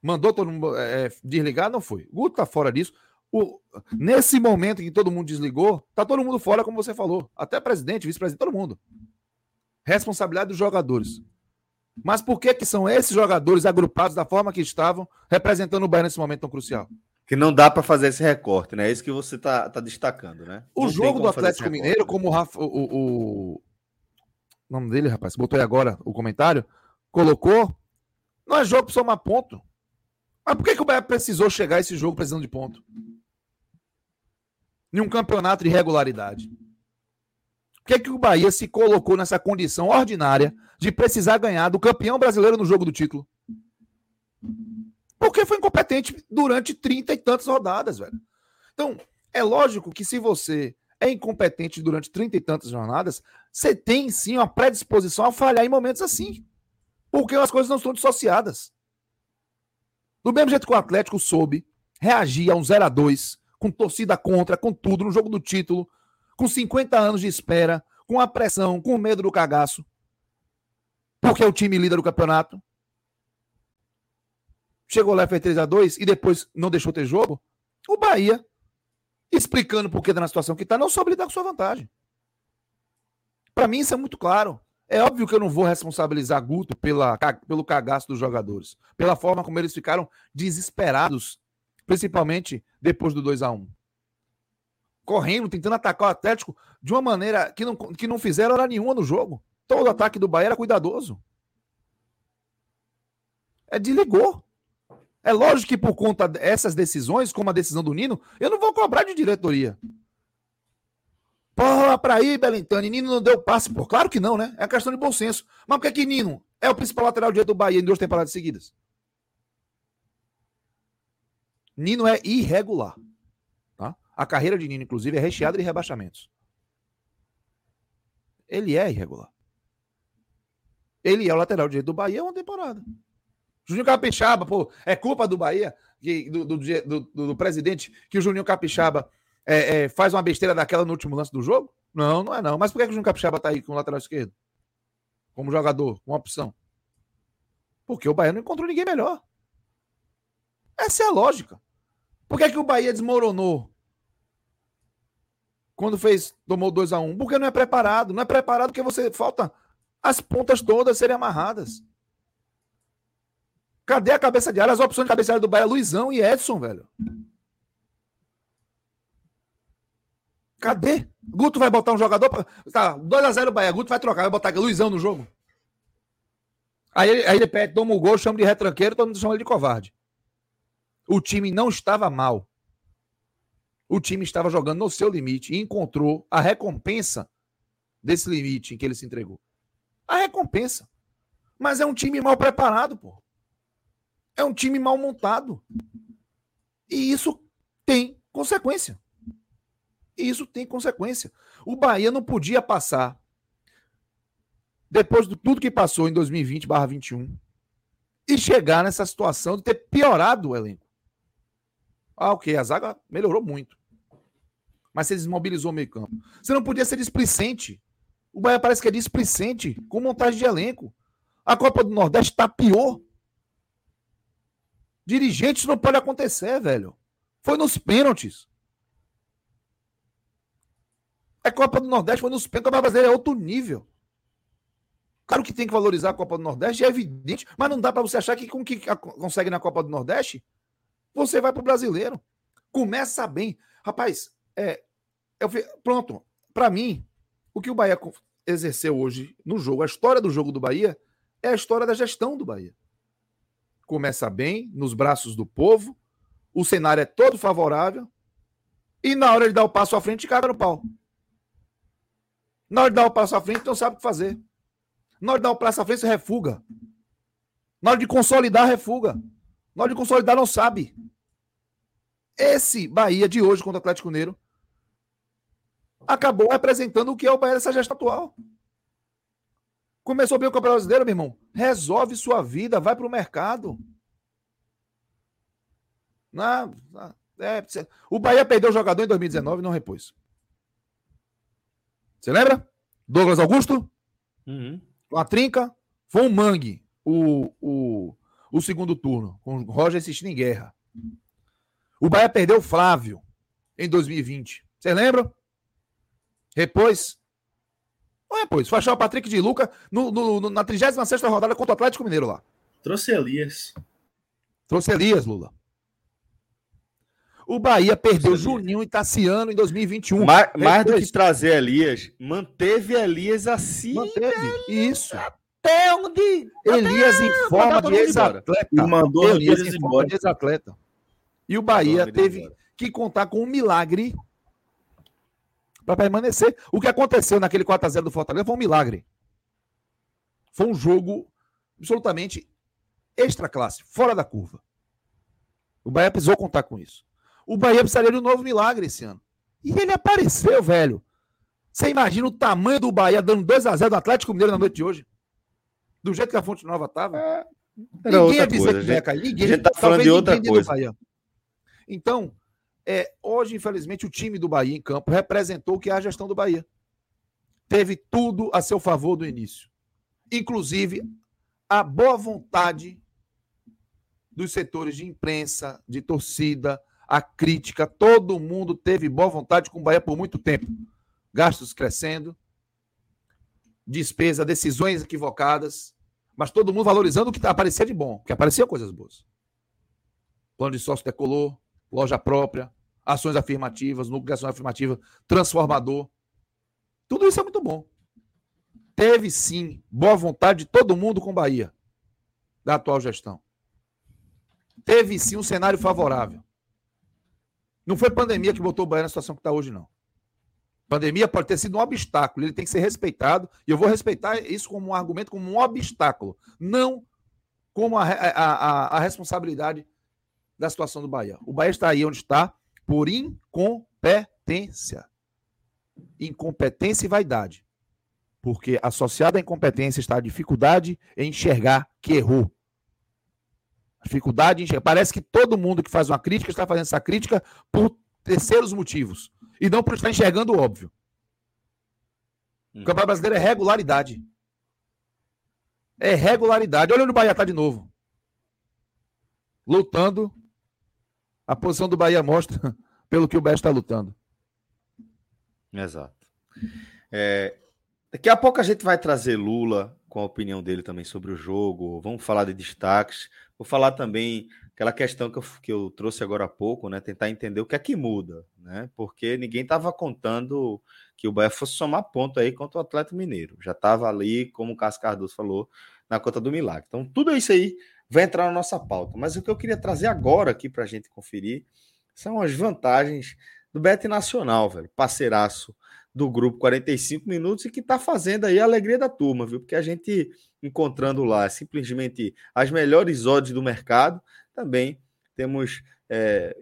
mandou todo mundo é, desligar? Não foi. O Guto tá fora disso. O, nesse momento em que todo mundo desligou, tá todo mundo fora, como você falou. Até presidente, vice-presidente, todo mundo. Responsabilidade dos jogadores. Mas por que, que são esses jogadores agrupados da forma que estavam, representando o Bahia nesse momento tão crucial? Que não dá para fazer esse recorte, né? É isso que você tá, tá destacando, né? O não jogo do Atlético Mineiro, como o, Rafa, o, o, o, nome dele, rapaz, botou aí agora o comentário, colocou, não é jogo para somar ponto. Mas por que, que o Bahia precisou chegar a esse jogo precisando de ponto? em um campeonato de regularidade? Por que, que o Bahia se colocou nessa condição ordinária de precisar ganhar do campeão brasileiro no jogo do título? Porque foi incompetente durante trinta e tantas rodadas, velho. Então, é lógico que se você é incompetente durante trinta e tantas jornadas, você tem sim uma predisposição a falhar em momentos assim. Porque as coisas não estão dissociadas. Do mesmo jeito que o Atlético soube reagir a um 0 a 2 com torcida contra, com tudo, no jogo do título, com 50 anos de espera, com a pressão, com o medo do cagaço. Porque é o time líder do campeonato. Chegou lá, fez 3x2 e depois não deixou ter jogo. O Bahia, explicando por que está na situação que está, não soube lidar com sua vantagem. Para mim, isso é muito claro. É óbvio que eu não vou responsabilizar Guto pela, pelo cagaço dos jogadores, pela forma como eles ficaram desesperados principalmente depois do 2 a 1 Correndo, tentando atacar o Atlético de uma maneira que não, que não fizeram hora nenhuma no jogo. Todo ataque do Bahia era cuidadoso. É desligou. É lógico que por conta dessas decisões, como a decisão do Nino, eu não vou cobrar de diretoria. Porra, pra ir, Belintani, Nino não deu passe. Pô, claro que não, né? É questão de bom senso. Mas por que, que Nino é o principal lateral direito do Bahia em duas temporadas seguidas? Nino é irregular. Tá? A carreira de Nino, inclusive, é recheada de rebaixamentos. Ele é irregular. Ele é o lateral direito do Bahia uma temporada. Juninho Capixaba, pô, é culpa do Bahia, do, do, do, do, presidente, que o Juninho Capixaba é, é, faz uma besteira daquela no último lance do jogo? Não, não é não. Mas por que, que o Juninho Capixaba tá aí com o lateral esquerdo? Como jogador, com opção? Porque o Bahia não encontrou ninguém melhor. Essa é a lógica. Por que, que o Bahia desmoronou? Quando fez, tomou 2 a 1 um? Porque não é preparado. Não é preparado porque você falta as pontas todas serem amarradas. Cadê a cabeça de área? As opções de cabeça de área do Bahia, Luizão e Edson, velho. Cadê? Guto vai botar um jogador. Pra... Tá, 2x0 o Bahia. Guto vai trocar, vai botar Luizão no jogo. Aí, aí ele pede, toma o gol, chama de retranqueiro, todo mundo chama ele de covarde. O time não estava mal. o time estava jogando no seu limite e encontrou a recompensa desse limite em que ele se entregou. A recompensa. Mas é um time mal preparado, pô. É um time mal montado. E isso tem consequência. E isso tem consequência. O Bahia não podia passar, depois de tudo que passou em 2020-21, e chegar nessa situação de ter piorado o elenco. Ah, ok, a zaga melhorou muito. Mas você desmobilizou o meio campo. Você não podia ser displicente. O Bahia parece que é displicente com montagem de elenco. A Copa do Nordeste está pior. Dirigentes não pode acontecer, velho. Foi nos pênaltis. É Copa do Nordeste, foi pênaltis. A Copa Brasileira é outro nível. Claro que tem que valorizar a Copa do Nordeste, é evidente, mas não dá para você achar que com que consegue na Copa do Nordeste, você vai para o brasileiro. Começa bem. Rapaz, é, eu, pronto. Para mim, o que o Bahia exerceu hoje no jogo, a história do jogo do Bahia, é a história da gestão do Bahia. Começa bem, nos braços do povo, o cenário é todo favorável, e na hora de dar o passo à frente, caga no pau. Na hora de dar o passo à frente, não sabe o que fazer. Na hora de dar o passo à frente, refuga. Na hora de consolidar, refuga. Na hora de consolidar, não sabe. Esse Bahia de hoje contra o Atlético Mineiro acabou representando o que é o Bahia dessa gestão atual. Começou bem o Campeonato Brasileiro, meu irmão. Resolve sua vida, vai para o mercado. Não, é, o Bahia perdeu o jogador em 2019 e não repôs. Você lembra? Douglas Augusto? Uhum. Com a trinca. Foi um mangue o, o, o segundo turno, com o Roger assistindo em guerra. O Bahia perdeu o Flávio em 2020. Você lembra? Repôs. Não repôs. Foi achar o Patrick de Luca no, no, no, na 36 rodada contra o Atlético Mineiro lá. Trouxe Elias. Trouxe Elias, Lula. O Bahia perdeu Juninho e Tassiano em 2021. Mais, mais do que trazer Elias, manteve Elias assim. Manteve. Isso. Até onde? Elias Até em forma de ex-atleta. E mandou Elias, Elias em forma de ex-atleta. E o Bahia teve que contar com um milagre para permanecer. O que aconteceu naquele 4x0 do Fortaleza foi um milagre. Foi um jogo absolutamente extra classe, fora da curva. O Bahia precisou contar com isso o Bahia precisaria de um novo milagre esse ano. E ele apareceu, velho. Você imagina o tamanho do Bahia dando 2x0 do Atlético Mineiro na noite de hoje? Do jeito que a Fonte Nova estava? É, ninguém ia dizer coisa, que ia cair. Ninguém. A gente tá falando de outra coisa. Então, é, hoje, infelizmente, o time do Bahia em campo representou o que é a gestão do Bahia. Teve tudo a seu favor do início. Inclusive, a boa vontade dos setores de imprensa, de torcida, a crítica, todo mundo teve boa vontade com o Bahia por muito tempo. Gastos crescendo, despesa, decisões equivocadas, mas todo mundo valorizando o que aparecia de bom, que aparecia coisas boas. Plano de sócio decolor, loja própria, ações afirmativas, núcleo de ação afirmativa, transformador. Tudo isso é muito bom. Teve sim boa vontade de todo mundo com Bahia, da atual gestão. Teve sim um cenário favorável. Não foi pandemia que botou o Bahia na situação que está hoje, não. Pandemia pode ter sido um obstáculo, ele tem que ser respeitado, e eu vou respeitar isso como um argumento, como um obstáculo, não como a, a, a, a responsabilidade da situação do Bahia. O Bahia está aí onde está por incompetência. Incompetência e vaidade. Porque associada à incompetência está a dificuldade em enxergar que errou. Dificuldade em enxergar. Parece que todo mundo que faz uma crítica está fazendo essa crítica por terceiros motivos. E não por estar enxergando o óbvio. O hum. Campeonato Brasileiro é regularidade. É regularidade. Olha onde o Bahia está de novo. Lutando. A posição do Bahia mostra *laughs* pelo que o Bahia está lutando. Exato. É, daqui a pouco a gente vai trazer Lula com a opinião dele também sobre o jogo. Vamos falar de destaques. Vou falar também aquela questão que eu, que eu trouxe agora há pouco, né? Tentar entender o que é que muda, né? Porque ninguém estava contando que o Bahia fosse somar ponto aí contra o Atlético Mineiro. Já estava ali, como o Cássio Cardoso falou, na conta do milagre. Então, tudo isso aí vai entrar na nossa pauta. Mas o que eu queria trazer agora aqui para a gente conferir são as vantagens do Bet Nacional, velho. Parceiraço do grupo 45 minutos e que tá fazendo aí a alegria da turma, viu? Porque a gente encontrando lá simplesmente as melhores odds do mercado, também temos é,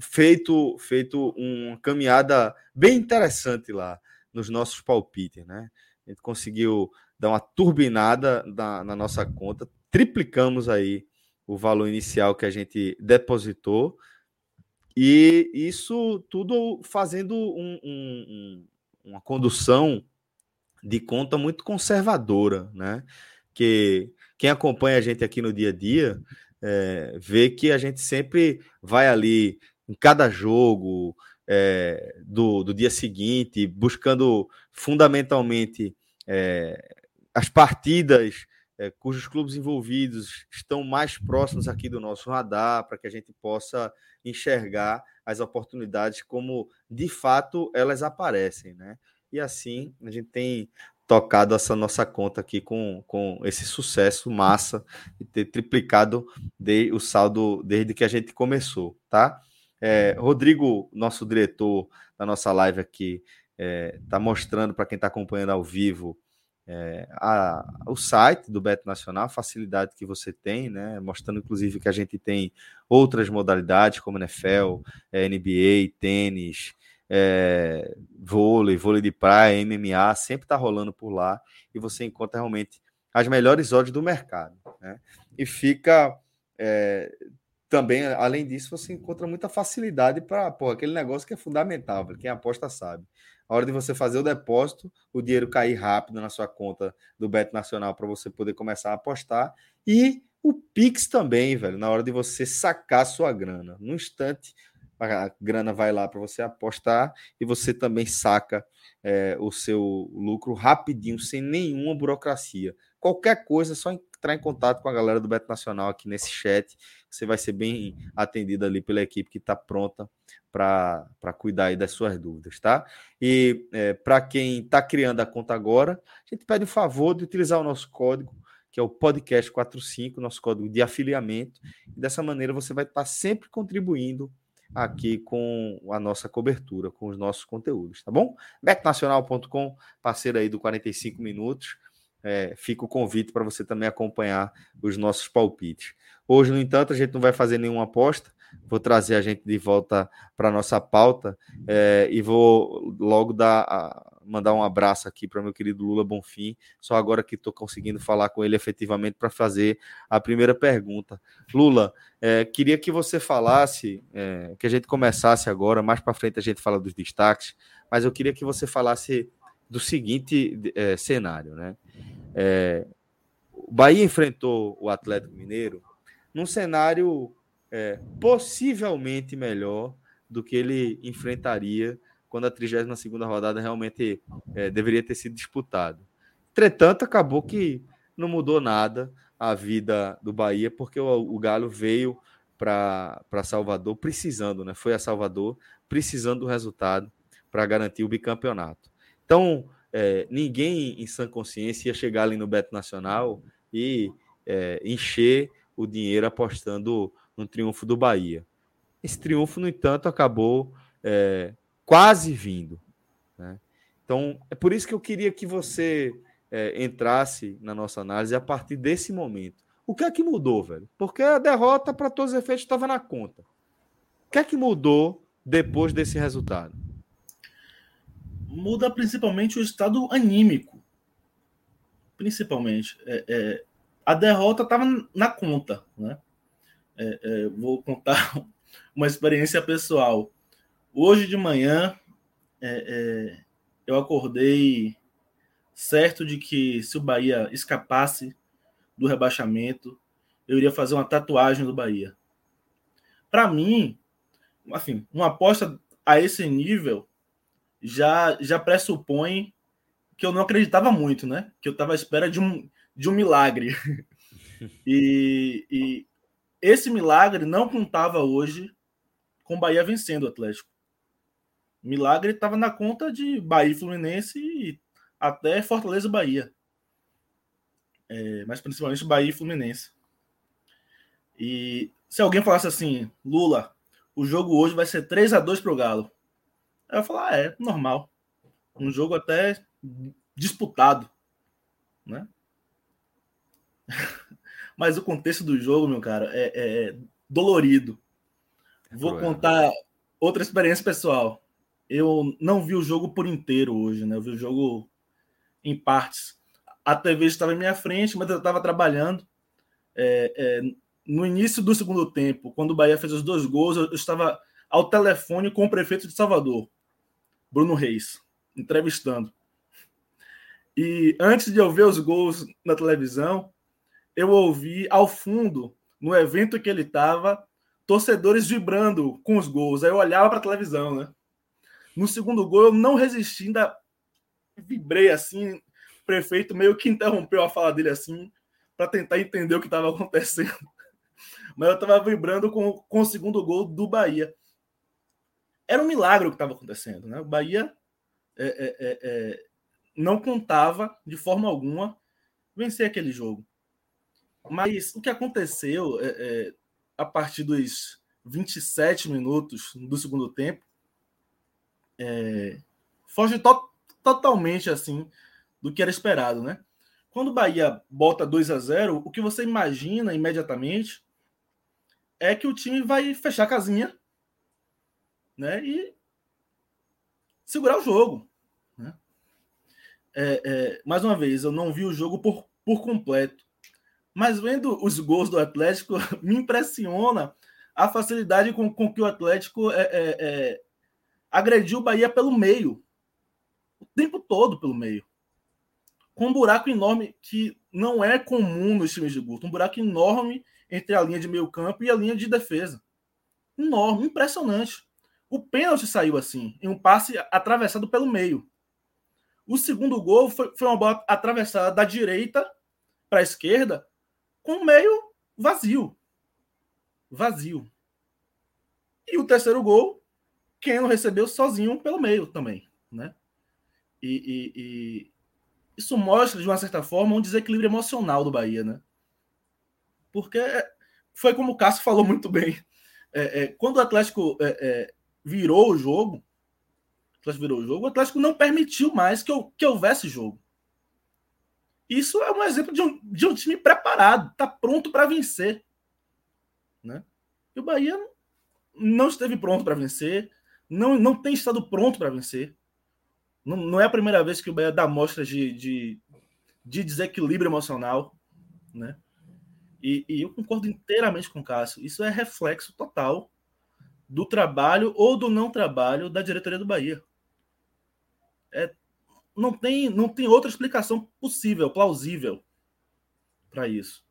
feito, feito uma caminhada bem interessante lá nos nossos palpites, né? A gente conseguiu dar uma turbinada na, na nossa conta, triplicamos aí o valor inicial que a gente depositou, e isso tudo fazendo um, um, uma condução de conta muito conservadora, né? Que quem acompanha a gente aqui no dia a dia é, vê que a gente sempre vai ali em cada jogo é, do, do dia seguinte, buscando fundamentalmente é, as partidas é, cujos clubes envolvidos estão mais próximos aqui do nosso radar, para que a gente possa enxergar as oportunidades como de fato elas aparecem, né? E assim a gente tem tocado essa nossa conta aqui com, com esse sucesso massa e ter triplicado de, o saldo desde que a gente começou, tá? É, Rodrigo, nosso diretor da nossa live aqui, está é, tá mostrando para quem está acompanhando ao vivo é, a, o site do Beto Nacional, a facilidade que você tem, né? Mostrando, inclusive, que a gente tem outras modalidades, como NFL, é, NBA, tênis, é, vôlei, vôlei de praia, MMA, sempre está rolando por lá e você encontra realmente as melhores odds do mercado. Né? E fica é, também, além disso, você encontra muita facilidade para aquele negócio que é fundamental, quem aposta sabe a hora de você fazer o depósito, o dinheiro cair rápido na sua conta do Beto Nacional para você poder começar a apostar. E o Pix também, velho, na hora de você sacar sua grana. No instante, a grana vai lá para você apostar e você também saca é, o seu lucro rapidinho, sem nenhuma burocracia. Qualquer coisa, é só entrar em contato com a galera do Beto Nacional aqui nesse chat. Você vai ser bem atendido ali pela equipe que está pronta para cuidar aí das suas dúvidas, tá? E é, para quem está criando a conta agora, a gente pede o favor de utilizar o nosso código, que é o podcast 45, nosso código de afiliamento. E dessa maneira você vai estar tá sempre contribuindo aqui com a nossa cobertura, com os nossos conteúdos, tá bom? Betnacional.com, parceiro aí do 45 minutos. É, fica o convite para você também acompanhar os nossos palpites. Hoje, no entanto, a gente não vai fazer nenhuma aposta, vou trazer a gente de volta para nossa pauta é, e vou logo dar mandar um abraço aqui para meu querido Lula Bonfim. Só agora que estou conseguindo falar com ele efetivamente para fazer a primeira pergunta. Lula, é, queria que você falasse, é, que a gente começasse agora, mais para frente a gente fala dos destaques, mas eu queria que você falasse do seguinte cenário, né? O Bahia enfrentou o Atlético Mineiro num cenário é, possivelmente melhor do que ele enfrentaria quando a 32 rodada realmente é, deveria ter sido disputada. Entretanto, acabou que não mudou nada a vida do Bahia, porque o, o Galo veio para Salvador precisando, né? Foi a Salvador precisando do resultado para garantir o bicampeonato. Então, é, ninguém em sã consciência ia chegar ali no Beto Nacional e é, encher o dinheiro apostando no triunfo do Bahia. Esse triunfo, no entanto, acabou é, quase vindo. Né? Então, é por isso que eu queria que você é, entrasse na nossa análise a partir desse momento. O que é que mudou, velho? Porque a derrota, para todos os efeitos, estava na conta. O que é que mudou depois desse resultado? Muda principalmente o estado anímico. Principalmente. É, é, a derrota estava na conta, né? É, é, vou contar *laughs* uma experiência pessoal. Hoje de manhã, é, é, eu acordei certo de que se o Bahia escapasse do rebaixamento, eu iria fazer uma tatuagem do Bahia. Para mim, assim, uma aposta a esse nível já já pressupõe que eu não acreditava muito, né? Que eu estava à espera de um, de um milagre. *laughs* e, e esse milagre não contava hoje com Bahia vencendo o Atlético. Milagre estava na conta de Bahia e Fluminense e até Fortaleza e Bahia. É, mas principalmente Bahia e Fluminense. E se alguém falasse assim, Lula, o jogo hoje vai ser 3 a 2 para o Galo. Eu falo, ah, é normal. Um jogo até disputado, né? *laughs* Mas o contexto do jogo, meu cara, é, é, é dolorido. Vou contar outra experiência pessoal. Eu não vi o jogo por inteiro hoje, né? Eu vi o jogo em partes. A TV estava em minha frente, mas eu estava trabalhando. É, é, no início do segundo tempo, quando o Bahia fez os dois gols, eu estava ao telefone com o prefeito de Salvador, Bruno Reis, entrevistando. E antes de eu ver os gols na televisão, eu ouvi ao fundo, no evento que ele estava, torcedores vibrando com os gols. Aí eu olhava para a televisão, né? No segundo gol, eu não resisti, ainda vibrei assim. O prefeito meio que interrompeu a fala dele assim, para tentar entender o que estava acontecendo. *laughs* Mas eu estava vibrando com, com o segundo gol do Bahia. Era um milagre o que estava acontecendo, né? O Bahia é, é, é, é, não contava de forma alguma vencer aquele jogo. Mas o que aconteceu é, é, a partir dos 27 minutos do segundo tempo é, foge to totalmente assim do que era esperado, né? Quando o Bahia bota 2 a 0, o que você imagina imediatamente é que o time vai fechar a casinha, né? E segurar o jogo. Né? É, é, mais uma vez, eu não vi o jogo por, por completo. Mas vendo os gols do Atlético, *laughs* me impressiona a facilidade com, com que o Atlético é, é, é, agrediu o Bahia pelo meio. O tempo todo pelo meio. Com um buraco enorme que não é comum nos times de Guto. Um buraco enorme entre a linha de meio campo e a linha de defesa. Enorme, impressionante. O pênalti saiu assim, em um passe atravessado pelo meio. O segundo gol foi, foi uma bola atravessada da direita para a esquerda, com o meio vazio. Vazio. E o terceiro gol, Keno recebeu sozinho pelo meio também. Né? E, e, e, isso mostra, de uma certa forma, um desequilíbrio emocional do Bahia. Né? Porque foi como o Cássio falou muito bem. É, é, quando o Atlético é, é virou o jogo, o Atlético virou o jogo, o Atlético não permitiu mais que, que houvesse jogo. Isso é um exemplo de um, de um time preparado, está pronto para vencer. Né? E o Bahia não esteve pronto para vencer, não, não tem estado pronto para vencer. Não, não, é a primeira vez que o Bahia dá mostras de, de, de desequilíbrio emocional. Né? E, e, eu concordo inteiramente com o Cássio. Isso é reflexo total do trabalho ou do não trabalho da diretoria do Bahia. É, não, tem, não tem outra explicação possível, plausível para isso.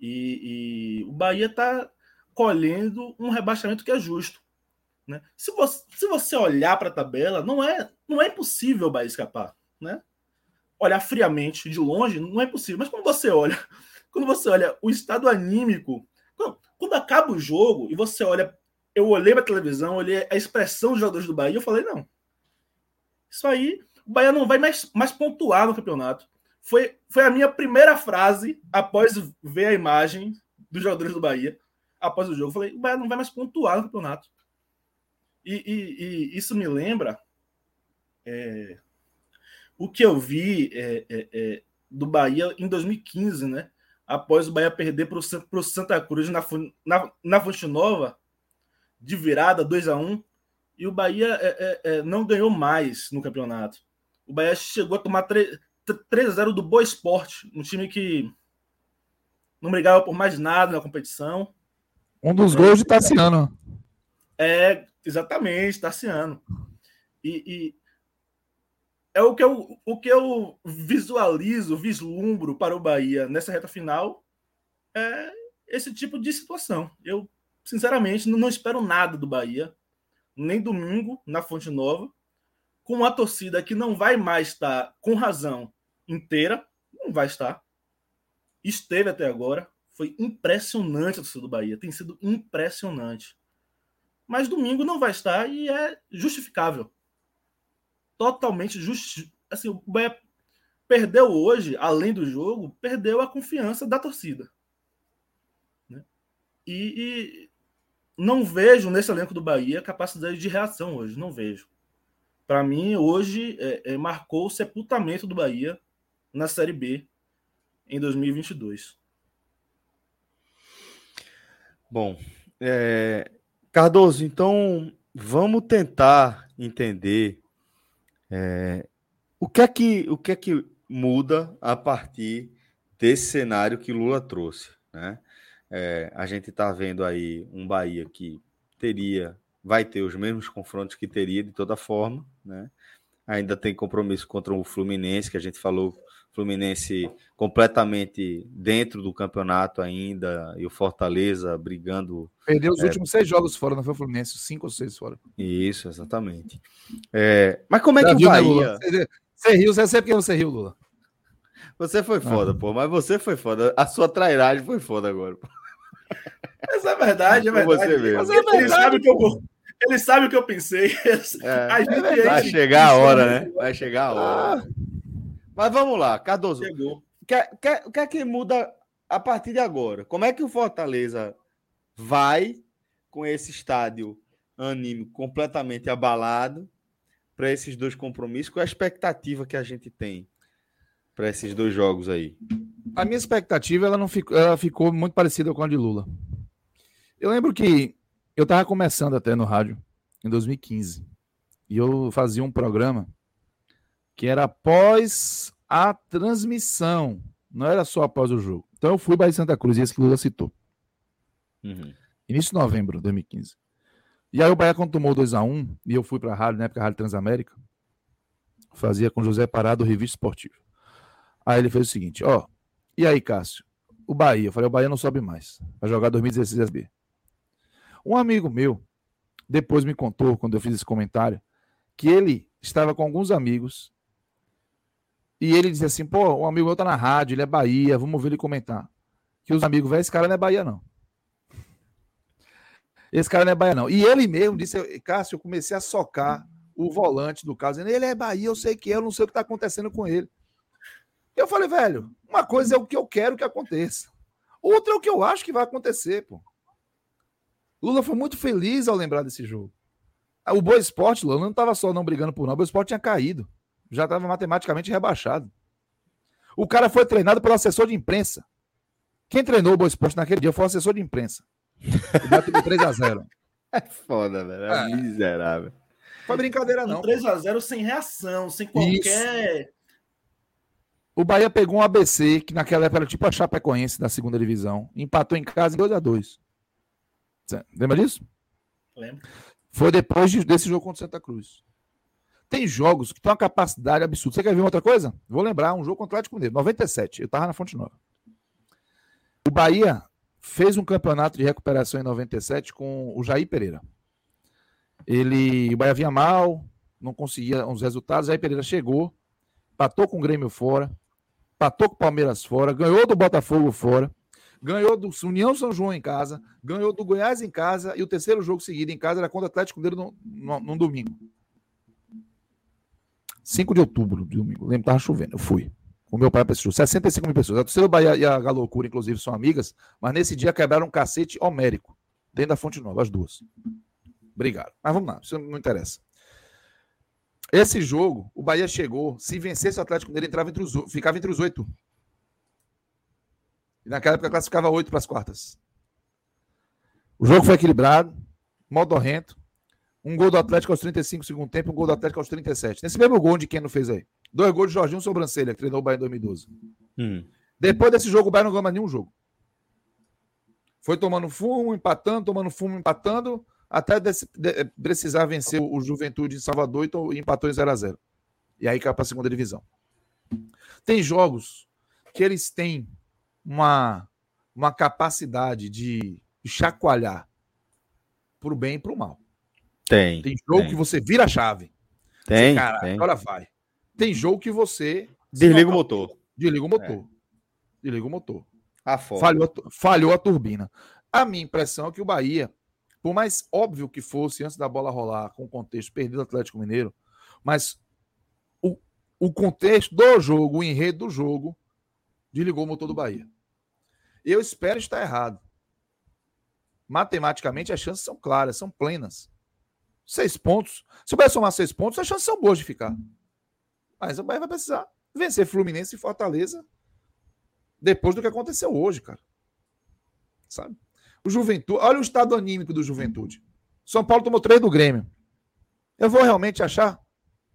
E, e, o Bahia está colhendo um rebaixamento que é justo. Né? Se, você, se você olhar para a tabela, não é, não é impossível o Bahia escapar. Né? Olhar friamente, de longe, não é possível. Mas quando você olha, *laughs* quando você olha o estado anímico, quando, quando acaba o jogo e você olha eu olhei para televisão, olhei a expressão dos jogadores do Bahia, eu falei, não. Isso aí, o Bahia não vai mais, mais pontuar no campeonato. Foi, foi a minha primeira frase após ver a imagem dos jogadores do Bahia, após o jogo. Eu falei, o Bahia não vai mais pontuar no campeonato. E, e, e isso me lembra é, o que eu vi é, é, é do Bahia em 2015, né? Após o Bahia perder para o Santa Cruz na, na, na Fonte Nova, de virada, 2 a 1 e o Bahia é, é, não ganhou mais no campeonato. O Bahia chegou a tomar 3, 3 a 0 do Boa Esporte, um time que não brigava por mais nada na competição. Um dos gols de Tassiano. É, exatamente, Tassiano. E, e, é o que, eu, o que eu visualizo, vislumbro para o Bahia nessa reta final é esse tipo de situação. Eu sinceramente, não, não espero nada do Bahia, nem domingo na Fonte Nova, com uma torcida que não vai mais estar com razão inteira, não vai estar. Esteve até agora, foi impressionante a torcida do Bahia, tem sido impressionante. Mas domingo não vai estar e é justificável. Totalmente justificável. Assim, o Bahia perdeu hoje, além do jogo, perdeu a confiança da torcida. Né? E, e, não vejo nesse elenco do Bahia capacidade de reação hoje. Não vejo. Para mim, hoje é, é, marcou o sepultamento do Bahia na Série B em 2022. Bom, é... Cardoso, então vamos tentar entender é... o que é que o que é que muda a partir desse cenário que Lula trouxe, né? É, a gente está vendo aí um Bahia que teria, vai ter os mesmos confrontos que teria de toda forma, né? Ainda tem compromisso contra o Fluminense, que a gente falou, Fluminense completamente dentro do campeonato ainda, e o Fortaleza brigando. Perdeu os é, últimos seis jogos fora, não foi o Fluminense, cinco ou seis fora. Isso, exatamente. É, mas como é que o né, Bahia. Né, você riu, você sabe porque você riu, Lula. Você foi foda, ah. pô, mas você foi foda. A sua trairagem foi foda agora. Pô. Mas é verdade, é verdade. Você mesmo. Mas é verdade. Ele sabe, que eu, ele sabe o que eu pensei. É, *laughs* a gente, é vai chegar a hora, né? Vai chegar a hora. Ah. Mas vamos lá, Cardoso. Chegou. O que, que, que é que muda a partir de agora? Como é que o Fortaleza vai com esse estádio anímico completamente abalado para esses dois compromissos? Qual é a expectativa que a gente tem para esses dois jogos aí? A minha expectativa ela não ficou, ela ficou muito parecida com a de Lula. Eu lembro que eu estava começando até no rádio em 2015 e eu fazia um programa que era após a transmissão, não era só após o jogo. Então eu fui para Santa Cruz, e esse que Lula citou. Uhum. Início de novembro de 2015. E aí o Bahia, quando tomou 2x1, e eu fui para a rádio, na época a Rádio Transamérica, fazia com José Parado, Revista Esportiva. Aí ele fez o seguinte: ó, e aí, Cássio? O Bahia, eu falei, o Bahia não sobe mais. Vai jogar 2016 SB. Um amigo meu depois me contou, quando eu fiz esse comentário, que ele estava com alguns amigos e ele dizia assim: pô, um amigo meu tá na rádio, ele é Bahia, vamos ver ele comentar. Que os amigos, velho, esse cara não é Bahia, não. Esse cara não é Bahia, não. E ele mesmo disse: Cássio, eu comecei a socar o volante do caso, ele é Bahia, eu sei que é, eu não sei o que está acontecendo com ele. Eu falei, velho, uma coisa é o que eu quero que aconteça. Outra é o que eu acho que vai acontecer, pô. Lula foi muito feliz ao lembrar desse jogo. O Boa Esporte, Lula, não estava só não brigando por não. O Boa Esporte tinha caído. Já estava matematicamente rebaixado. O cara foi treinado pelo assessor de imprensa. Quem treinou o Boa Esporte naquele dia foi o assessor de imprensa. O bateu *laughs* 3x0. É foda, velho. É, é miserável. Foi brincadeira, não. 3x0 sem reação, sem qualquer. Isso. O Bahia pegou um ABC, que naquela época era tipo a Chapecoense da segunda divisão. Empatou em casa em 2x2. Lembra disso? Lembro. Foi depois de, desse jogo contra o Santa Cruz. Tem jogos que têm uma capacidade absurda. Você quer ver outra coisa? Vou lembrar, um jogo contra o Atlético Mineiro, 97. Eu tava na Fonte Nova. O Bahia fez um campeonato de recuperação em 97 com o Jair Pereira. Ele, o Bahia vinha mal, não conseguia uns resultados. Jair Pereira chegou, patou com o Grêmio fora, patou com o Palmeiras fora, ganhou do Botafogo fora ganhou do União São João em casa, ganhou do Goiás em casa e o terceiro jogo seguido em casa era contra o Atlético Mineiro no, domingo. 5 de outubro, domingo. Lembro estava chovendo. Eu fui. Com meu pai jogo. 65 mil pessoas. A torcida Bahia e a Galocura, inclusive, são amigas, mas nesse dia quebraram um cacete homérico dentro da Fonte Nova, as duas. Obrigado. Mas vamos lá, isso não interessa. Esse jogo, o Bahia chegou, se vencesse o Atlético Mineiro, entrava entre os, ficava entre os oito. E naquela época classificava oito para as quartas. O jogo foi equilibrado, modorrento. Um gol do Atlético aos 35 segundo tempo, um gol do Atlético aos 37. Nesse mesmo gol de quem não fez aí. Dois gols de Jorginho Sobrancelha, que treinou o Bahia em 2012. Hum. Depois desse jogo, o Bahia não ganhou mais nenhum jogo. Foi tomando fumo, empatando, tomando fumo, empatando, até desse, de, precisar vencer o Juventude de Salvador e empatou em 0x0. E aí caiu para a segunda divisão. Tem jogos que eles têm uma, uma capacidade de chacoalhar para o bem e para o mal. Tem. Tem jogo tem. que você vira a chave. Tem. Você, cara, tem. agora vai. Tem jogo que você. Desliga o motor. Desliga o motor. É. Desliga o motor. Ah, falhou, falhou a turbina. A minha impressão é que o Bahia, por mais óbvio que fosse antes da bola rolar, com o contexto perdido do Atlético Mineiro, mas o, o contexto do jogo, o enredo do jogo, desligou o motor do Bahia. Eu espero estar errado. Matematicamente, as chances são claras, são plenas. Seis pontos. Se o Bahia somar seis pontos, as chances são boas de ficar. Mas o Bahia vai precisar vencer Fluminense e Fortaleza depois do que aconteceu hoje, cara. Sabe? O Juventude, olha o estado anímico do Juventude. São Paulo tomou três do Grêmio. Eu vou realmente achar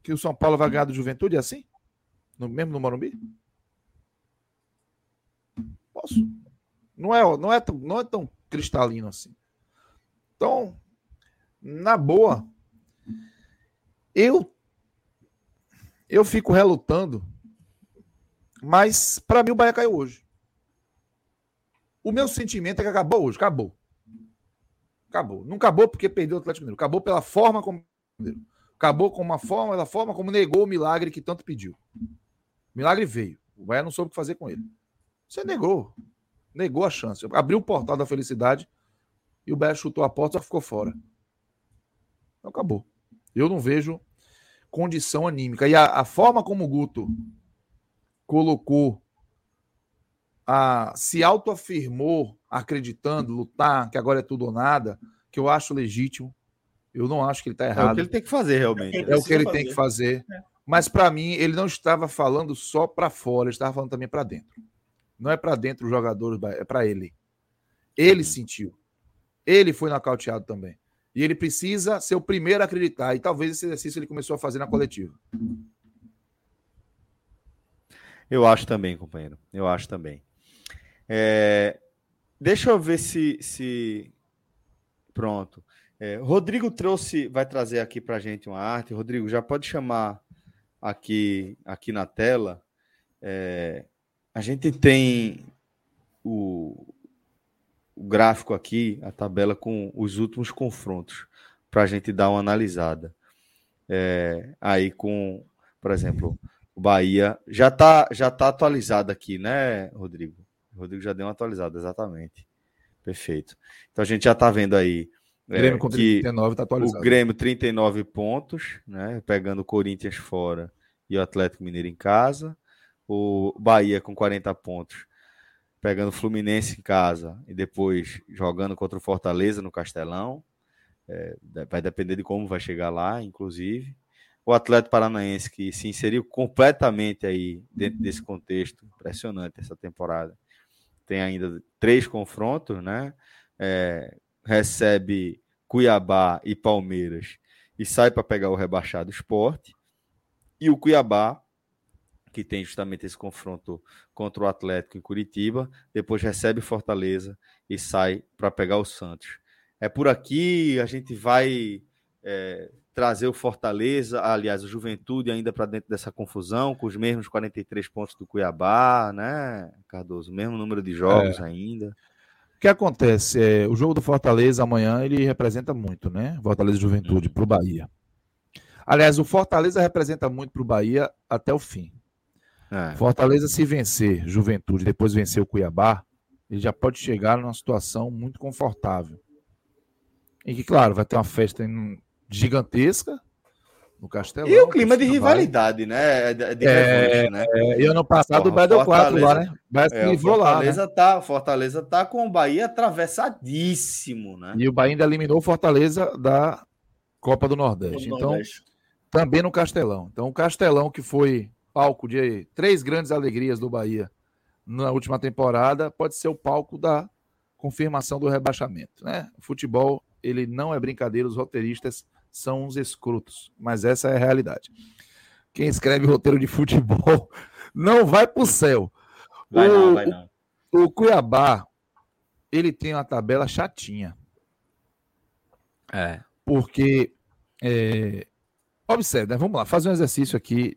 que o São Paulo vai ganhar do Juventude assim? No, mesmo no Morumbi? Posso. Não é, não, é tão, não é tão cristalino assim. Então, na boa, eu eu fico relutando, mas para mim o Bahia caiu hoje. O meu sentimento é que acabou hoje, acabou. Acabou. Não acabou porque perdeu o Atlético Mineiro, acabou pela forma como acabou com uma forma, pela forma como negou o milagre que tanto pediu. O milagre veio. O Bahia não soube o que fazer com ele. Você negou. Negou a chance. Abriu o portal da felicidade e o Bahia chutou a porta e ficou fora. Então acabou. Eu não vejo condição anímica. E a, a forma como o Guto colocou, a, se autoafirmou, acreditando, lutar, que agora é tudo ou nada, que eu acho legítimo. Eu não acho que ele está errado. É o que ele tem que fazer, realmente. É o que ele fazer. tem que fazer. É. Mas para mim, ele não estava falando só para fora, ele estava falando também para dentro. Não é para dentro os jogadores, é para ele. Ele uhum. sentiu. Ele foi nocauteado também. E ele precisa ser o primeiro a acreditar. E talvez esse exercício ele começou a fazer na coletiva. Eu acho também, companheiro. Eu acho também. É... Deixa eu ver se. se... Pronto. É, Rodrigo trouxe, vai trazer aqui para gente uma arte. Rodrigo, já pode chamar aqui, aqui na tela. É, a gente tem o, o gráfico aqui, a tabela com os últimos confrontos, para a gente dar uma analisada. É, aí com, por exemplo, o Bahia já está já tá atualizado aqui, né, Rodrigo? O Rodrigo já deu uma atualizada, exatamente. Perfeito. Então a gente já está vendo aí é, Grêmio com 39 tá atualizado. O Grêmio 39 pontos, né, pegando o Corinthians fora e o Atlético Mineiro em casa. O Bahia com 40 pontos pegando o Fluminense em casa e depois jogando contra o Fortaleza no Castelão. É, vai depender de como vai chegar lá, inclusive. O Atlético Paranaense, que se inseriu completamente aí dentro desse contexto, impressionante essa temporada. Tem ainda três confrontos, né? É, recebe Cuiabá e Palmeiras e sai para pegar o rebaixado esporte. E o Cuiabá que tem justamente esse confronto contra o Atlético em Curitiba, depois recebe Fortaleza e sai para pegar o Santos. É por aqui, a gente vai é, trazer o Fortaleza, aliás, o Juventude ainda para dentro dessa confusão, com os mesmos 43 pontos do Cuiabá, né, Cardoso? O mesmo número de jogos é. ainda. O que acontece? É, o jogo do Fortaleza amanhã ele representa muito, né? Fortaleza Juventude para o Bahia. Aliás, o Fortaleza representa muito para o Bahia até o fim. É. Fortaleza, se vencer Juventude, depois vencer o Cuiabá, ele já pode chegar numa situação muito confortável. E que, claro, vai ter uma festa gigantesca no Castelão. E o clima de rivalidade, né? De, de é, né? É, e ano passado Porra, o Bahia deu 4 lá, né? Bahia é, livrou Fortaleza lá. Né? Tá, Fortaleza tá com o Bahia atravessadíssimo, né? E o Bahia ainda eliminou o Fortaleza da Copa do Nordeste. Do então, Nordeste. também no Castelão. Então, o Castelão que foi palco de três grandes alegrias do Bahia na última temporada, pode ser o palco da confirmação do rebaixamento. Né? O futebol, ele não é brincadeira, os roteiristas são uns escrotos, mas essa é a realidade. Quem escreve *laughs* roteiro de futebol não vai para o céu. Vai não, vai não. O Cuiabá, ele tem uma tabela chatinha. É. Porque, é, observe, né? vamos lá, fazer um exercício aqui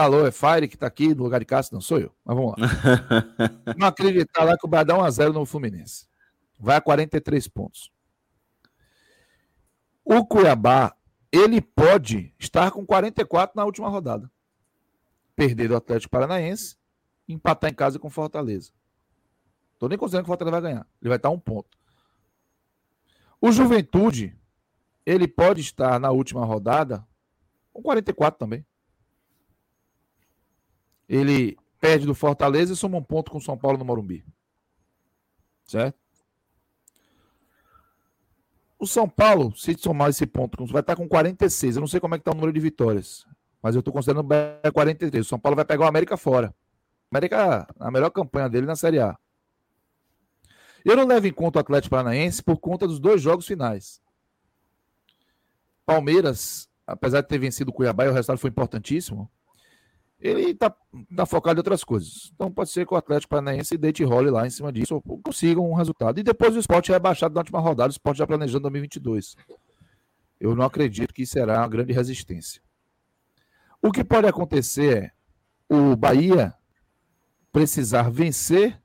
Alô, é Fire que tá aqui no lugar de Cássio? Não, sou eu. Mas vamos lá. *laughs* não acreditar lá que o Bahia dá 1x0 no Fluminense. Vai a 43 pontos. O Cuiabá, ele pode estar com 44 na última rodada. Perder do Atlético Paranaense, empatar em casa com Fortaleza. Tô nem considerando que o Fortaleza vai ganhar. Ele vai estar um ponto. O Juventude, ele pode estar na última rodada com 44 também ele perde do Fortaleza e soma um ponto com o São Paulo no Morumbi. Certo? O São Paulo, se somar esse ponto, vai estar com 46. Eu não sei como é que está o número de vitórias, mas eu estou considerando 43. O São Paulo vai pegar o América fora. América, a melhor campanha dele na Série A. Eu não levo em conta o Atlético Paranaense por conta dos dois jogos finais. Palmeiras, apesar de ter vencido o Cuiabá e o resultado foi importantíssimo, ele está tá focado em outras coisas. Então pode ser que o Atlético Paranaense deite role lá em cima disso, ou consiga um resultado. E depois o esporte é rebaixado na última rodada, o esporte já planejando 2022. Eu não acredito que será uma grande resistência. O que pode acontecer é o Bahia precisar vencer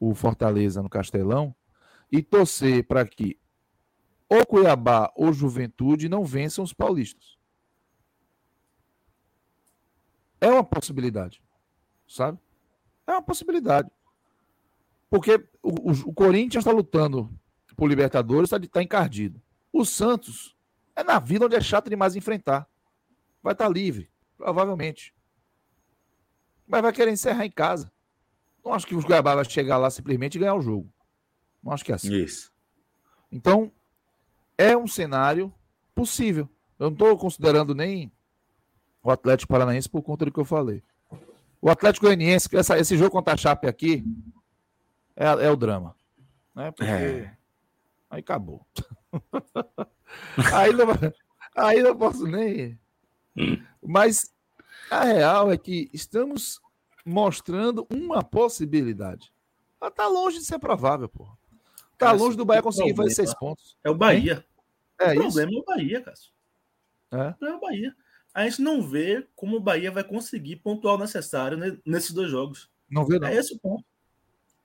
o Fortaleza no Castelão e torcer para que ou Cuiabá ou Juventude não vençam os paulistas. É uma possibilidade, sabe? É uma possibilidade. Porque o, o, o Corinthians está lutando por Libertadores, está tá encardido. O Santos é na vila onde é chato demais enfrentar. Vai estar tá livre, provavelmente. Mas vai querer encerrar em casa. Não acho que o Cuiabá vai chegar lá simplesmente e ganhar o jogo. Não acho que é assim. Isso. Então, é um cenário possível. Eu não estou considerando nem o Atlético Paranaense por conta do que eu falei. O Atlético Goianiense, essa, esse jogo contra a Chape aqui, é, é o drama. Né? Porque é. aí acabou. *laughs* aí, não, aí não posso nem. Mas a real é que estamos mostrando uma possibilidade. Ela tá longe de ser provável, pô. Tá Cássio, longe do Bahia conseguir fazer seis pontos. É o Bahia. É, o problema é o Bahia, Cássio. É. é o Bahia a gente não vê como o Bahia vai conseguir pontuar o necessário nesses dois jogos. Não vê, não. É esse o ponto.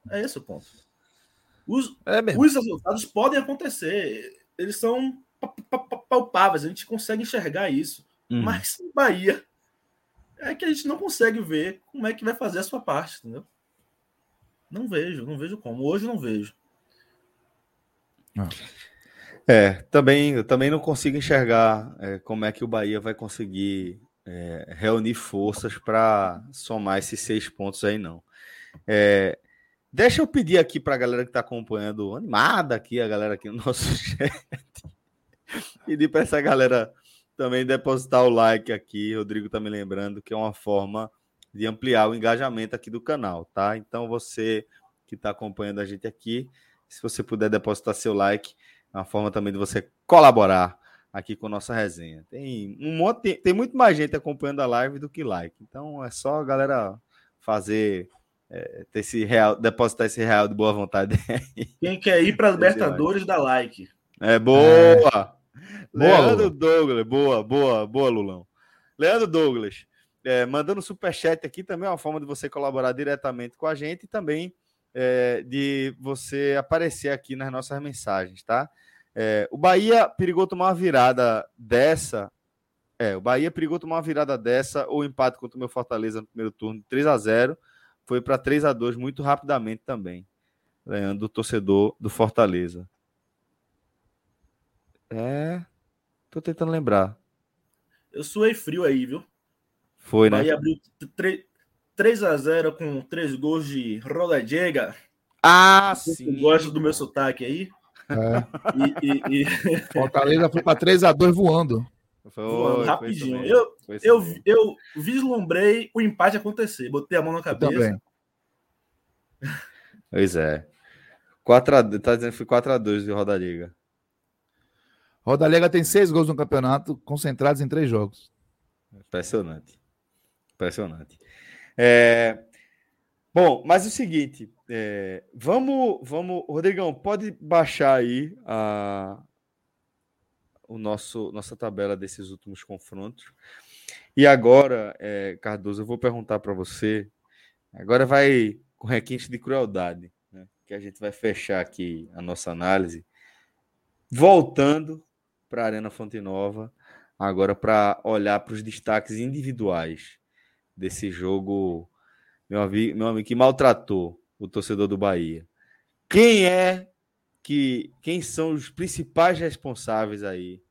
É esse o ponto. Os, é os resultados podem acontecer. Eles são palpáveis, a gente consegue enxergar isso. Uhum. Mas o Bahia é que a gente não consegue ver como é que vai fazer a sua parte, entendeu? Não vejo, não vejo como. Hoje não vejo. Ah. É, também, eu também não consigo enxergar é, como é que o Bahia vai conseguir é, reunir forças para somar esses seis pontos aí, não. É, deixa eu pedir aqui para a galera que está acompanhando, animada aqui, a galera aqui no nosso *laughs* chat, pedir para essa galera também depositar o like aqui. Rodrigo tá me lembrando que é uma forma de ampliar o engajamento aqui do canal, tá? Então você que está acompanhando a gente aqui, se você puder depositar seu like, uma forma também de você colaborar aqui com nossa resenha. Tem um monte, tem, tem muito mais gente acompanhando a live do que like. Então é só a galera fazer é, ter esse real, depositar esse real de boa vontade. Quem quer ir para Libertadores *laughs* dá like. É boa. É. Leandro boa, Douglas, boa, boa, boa, Lulão. Leandro Douglas, é, mandando super chat aqui também é uma forma de você colaborar diretamente com a gente e também é, de você aparecer aqui nas nossas mensagens, tá? É, o Bahia perigou tomar uma virada dessa. É, o Bahia perigou tomar uma virada dessa ou empate contra o meu Fortaleza no primeiro turno, 3 a 0 Foi para 3 a 2 muito rapidamente também. Ganhando o torcedor do Fortaleza. É. Tô tentando lembrar. Eu suei frio aí, viu? Foi, né? Bahia abriu 3 a 0 com três gols de Rodallega. Ah, sim. Gosta do meu sotaque aí? É. E, e, e... *laughs* Fortaleza foi para 3 a 2 voando. Foi, voando rapidinho. Eu, eu, eu vislumbrei o empate acontecer. Botei a mão na cabeça. Pois é. 4 a, tá dizendo que foi 4 a 2 de Rodallega. Rodallega tem seis gols no campeonato, concentrados em três jogos. Impressionante. Impressionante. É... Bom, mas é o seguinte, é... vamos, vamos, Rodrigão, pode baixar aí a o nosso nossa tabela desses últimos confrontos. E agora, é, Cardoso, eu vou perguntar para você. Agora vai com requinte de crueldade, né? que a gente vai fechar aqui a nossa análise, voltando para a Arena Fonte Nova, agora para olhar para os destaques individuais desse jogo, meu amigo, meu amigo que maltratou o torcedor do Bahia. Quem é que quem são os principais responsáveis aí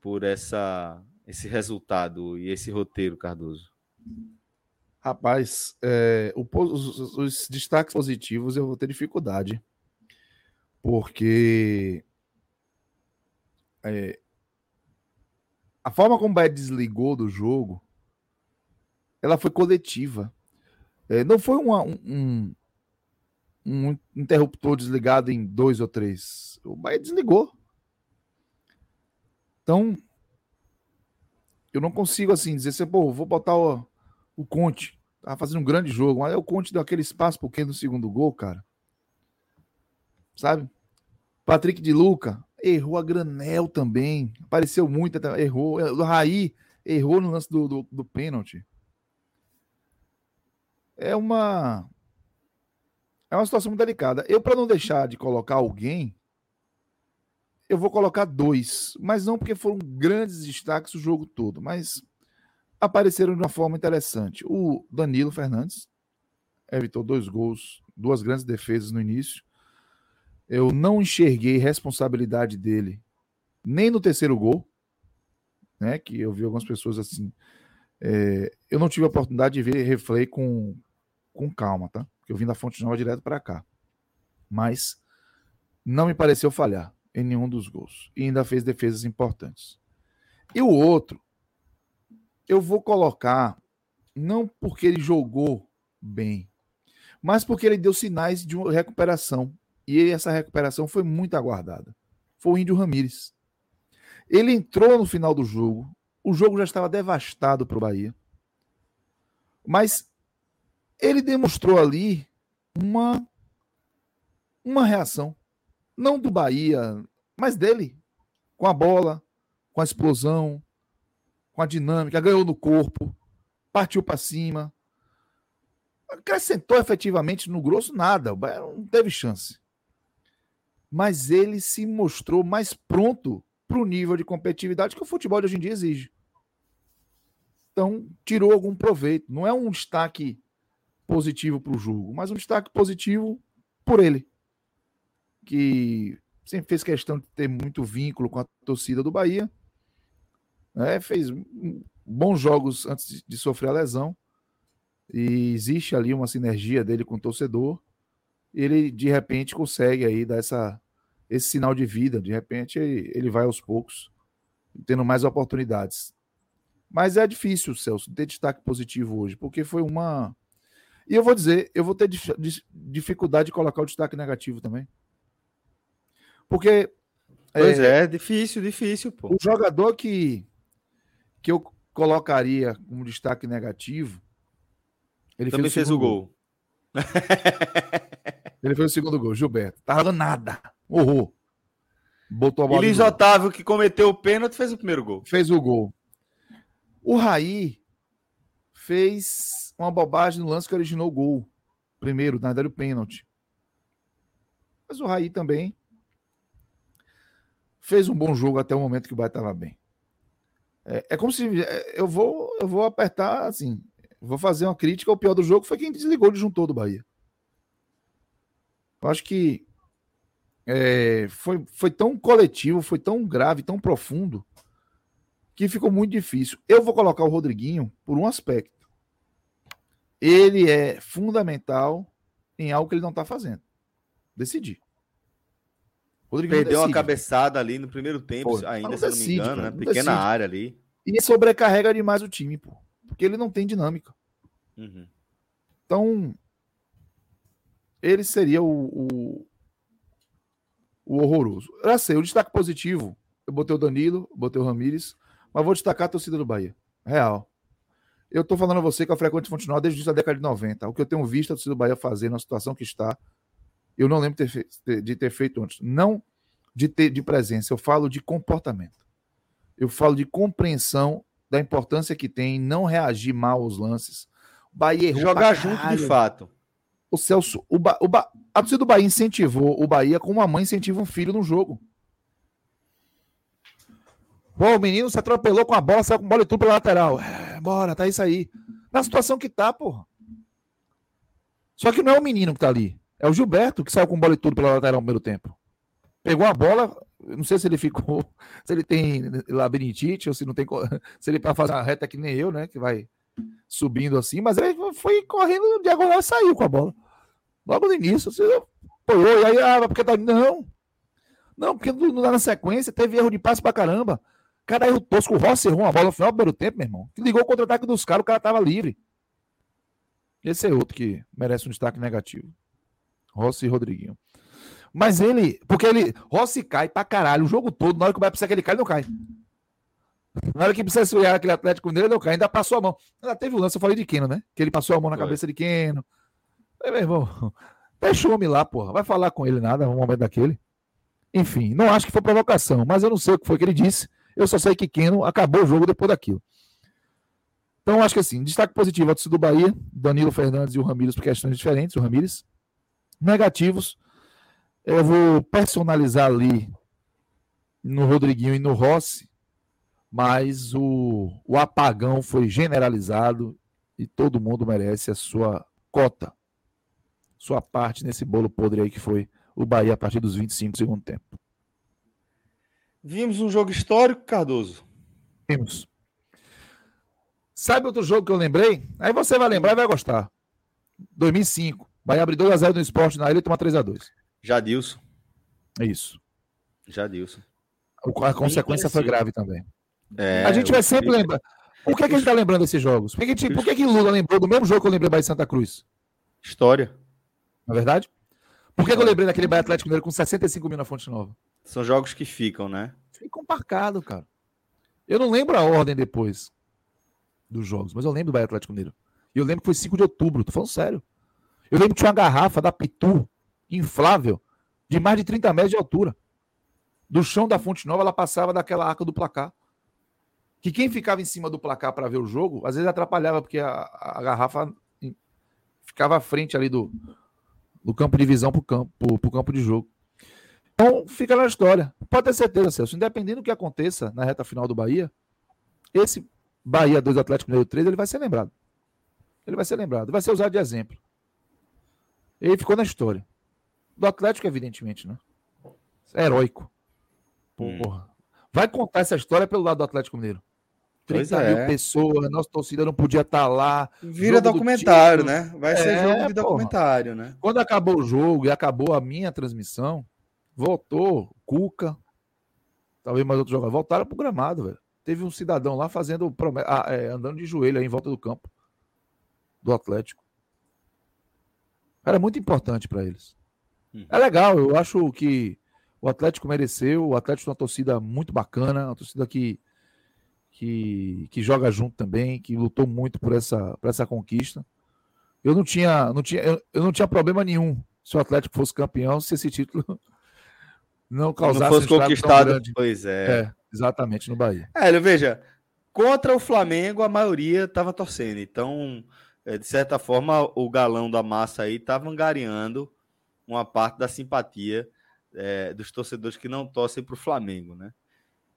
por essa esse resultado e esse roteiro, Cardoso? Rapaz, é, o, os, os, destaques positivos eu vou ter dificuldade, porque é, a forma como o Bahia desligou do jogo, ela foi coletiva. É, não foi uma, um, um interruptor desligado em dois ou três. O Bahia desligou. Então, eu não consigo assim dizer assim, pô, vou botar o, o Conte. Tá fazendo um grande jogo, mas é o Conte deu aquele espaço porque no segundo gol, cara. Sabe? Patrick de Luca errou a granel também. Apareceu muito, errou. O Raí errou no lance do, do, do pênalti. É uma. É uma situação muito delicada. Eu, para não deixar de colocar alguém, eu vou colocar dois, mas não porque foram grandes destaques o jogo todo, mas apareceram de uma forma interessante. O Danilo Fernandes evitou dois gols, duas grandes defesas no início. Eu não enxerguei responsabilidade dele nem no terceiro gol, né? Que eu vi algumas pessoas assim. É, eu não tive a oportunidade de ver replay com, com calma, tá? Porque eu vim da Fonte Nova direto para cá. Mas não me pareceu falhar em nenhum dos gols. E ainda fez defesas importantes. E o outro, eu vou colocar, não porque ele jogou bem, mas porque ele deu sinais de recuperação. E essa recuperação foi muito aguardada. Foi o Índio Ramírez. Ele entrou no final do jogo, o jogo já estava devastado para o Bahia. Mas ele demonstrou ali uma, uma reação não do Bahia, mas dele, com a bola, com a explosão, com a dinâmica, ganhou no corpo, partiu para cima. Acrescentou efetivamente no grosso nada, o Bahia não teve chance. Mas ele se mostrou mais pronto para o nível de competitividade que o futebol de hoje em dia exige. Então, tirou algum proveito. Não é um destaque positivo para o jogo, mas um destaque positivo por ele que sempre fez questão de ter muito vínculo com a torcida do Bahia. Né? Fez bons jogos antes de sofrer a lesão. E existe ali uma sinergia dele com o torcedor. Ele, de repente, consegue aí dar essa, esse sinal de vida. De repente, ele vai aos poucos, tendo mais oportunidades. Mas é difícil, Celso, ter destaque positivo hoje, porque foi uma. E eu vou dizer, eu vou ter dificuldade de colocar o destaque negativo também. Porque. Pois é, é difícil, difícil, pô. O jogador que, que eu colocaria como destaque negativo. Ele Também fez o, fez o gol. gol. *laughs* ele fez o segundo gol, Gilberto. Tava nada. Horror. Botou a bola. E Luiz Otávio, que cometeu o pênalti, fez o primeiro gol. Fez o gol. O Raí fez uma bobagem no lance que originou o gol. Primeiro, na verdade, o pênalti. Mas o Raí também fez um bom jogo até o momento que o Bahia estava bem. É, é, como se é, eu vou eu vou apertar assim, vou fazer uma crítica. O pior do jogo foi quem desligou o disjuntor do Bahia. Eu acho que é, foi, foi tão coletivo, foi tão grave, tão profundo, que ficou muito difícil. Eu vou colocar o Rodriguinho por um aspecto. Ele é fundamental em algo que ele não está fazendo. Decidir. Rodrigo Perdeu uma cabeçada ali no primeiro tempo, pô, ainda, se decide, não me engano, né? Pequena decide. área ali. E sobrecarrega demais o time, pô. Porque ele não tem dinâmica. Uhum. Então, ele seria o, o, o horroroso. Eu sei, o destaque positivo, eu botei o Danilo, botei o Ramires, mas vou destacar a torcida do Bahia. Real. Eu tô falando a você que a frequência continua desde a década de 90. O que eu tenho visto a torcida do Bahia fazer na situação que está, eu não lembro de ter feito antes. Não de ter de presença, eu falo de comportamento. Eu falo de compreensão da importância que tem não reagir mal aos lances. O Bahia errou Jogar junto de fato. O Celso, o ba, o ba, a torcida do Bahia incentivou o Bahia como uma mãe incentiva um filho no jogo. Pô, o menino se atropelou com a bola, saiu com bola e tudo pela lateral. É, bora, tá isso aí. Na situação que tá, porra. Só que não é o menino que tá ali. É o Gilberto que saiu com bola e tudo pela lateral no primeiro tempo. Pegou a bola, não sei se ele ficou, *laughs* se ele tem labirintite ou se não tem, *laughs* se ele para fazer uma reta que nem eu, né, que vai subindo assim, mas ele foi correndo diagonal e saiu com a bola. Logo no início, você apoiou, e aí, ah, porque tá. Não. Não, porque na sequência teve erro de passe pra caramba. Cada erro tosco. O Rossi errou uma bola no final do primeiro tempo, meu irmão. Que ligou o contra-ataque dos caras, o cara tava livre. Esse é outro que merece um destaque negativo. Rossi e Rodriguinho. Mas ele, porque ele, Rossi cai pra caralho o jogo todo. Na hora que vai precisar que ele cai, ele não cai. Na hora que precisa esfriar aquele Atlético dele, ele não cai. Ainda passou a mão. Ainda teve o um lance, eu falei de Keno, né? Que ele passou a mão na Foi. cabeça de Keno. Aí, meu irmão, deixa o homem lá, porra. Vai falar com ele nada no momento daquele. Enfim, não acho que foi provocação, mas eu não sei o que foi que ele disse. Eu só sei que Keno acabou o jogo depois daquilo. Então, acho que assim, destaque positivo, a do Bahia, Danilo Fernandes e o Ramires por questões diferentes, o Ramires. Negativos, eu vou personalizar ali no Rodriguinho e no Rossi, mas o, o apagão foi generalizado e todo mundo merece a sua cota, sua parte nesse bolo podre aí que foi o Bahia a partir dos 25 do segundo tempo. Vimos um jogo histórico, Cardoso. Vimos. Sabe outro jogo que eu lembrei? Aí você vai lembrar e vai gostar. 2005. Bahia abre 2x0 no esporte na ilha e toma 3x2. Jadilson. É isso. Jadilson. A consequência foi grave também. É, a gente vai sempre lembrar. Por que, que a gente está lembrando desses jogos? Por, que, por que, que Lula lembrou do mesmo jogo que eu lembrei Bahia Santa Cruz? História. Não é verdade? Por que, que eu lembrei daquele Bahia Atlético Mineiro com 65 mil na Fonte Nova? São jogos que ficam, né? Ficam marcados, cara. Eu não lembro a ordem depois dos jogos, mas eu lembro do Bahia Atlético Mineiro. E eu lembro que foi 5 de outubro, tô falando sério. Eu lembro que tinha uma garrafa da Pitu inflável de mais de 30 metros de altura. Do chão da Fonte Nova, ela passava daquela arca do placar. Que quem ficava em cima do placar para ver o jogo, às vezes atrapalhava, porque a, a garrafa ficava à frente ali do, do campo de visão para o campo, pro, pro campo de jogo. Então, fica na história. Pode ter certeza, Celso. Independente do que aconteça na reta final do Bahia, esse Bahia 2 Atlético Mineiro 3, ele vai ser lembrado. Ele vai ser lembrado. Vai ser usado de exemplo. Ele ficou na história. Do Atlético, evidentemente, né? É heróico. Hum. Porra. Hum. Vai contar essa história pelo lado do Atlético Mineiro. 30 é. mil pessoas, nossa torcida não podia estar tá lá. Vira documentário, do né? Vai ser é, jogo de documentário, né? Quando acabou o jogo e acabou a minha transmissão, voltou Cuca, talvez mais outro jogador, voltaram pro gramado, velho. Teve um cidadão lá fazendo, ah, é, andando de joelho aí em volta do campo do Atlético. Era muito importante para eles. Uhum. É legal, eu acho que o Atlético mereceu, o Atlético é uma torcida muito bacana, uma torcida que, que, que joga junto também, que lutou muito por essa, por essa conquista. Eu não tinha, não tinha, eu, eu não tinha problema nenhum se o Atlético fosse campeão, se esse título não causasse não fosse conquistado, pois é. é. Exatamente, no Bahia. É, veja, contra o Flamengo a maioria estava torcendo, então é, de certa forma, o galão da massa aí estava angariando uma parte da simpatia é, dos torcedores que não torcem para o Flamengo, né?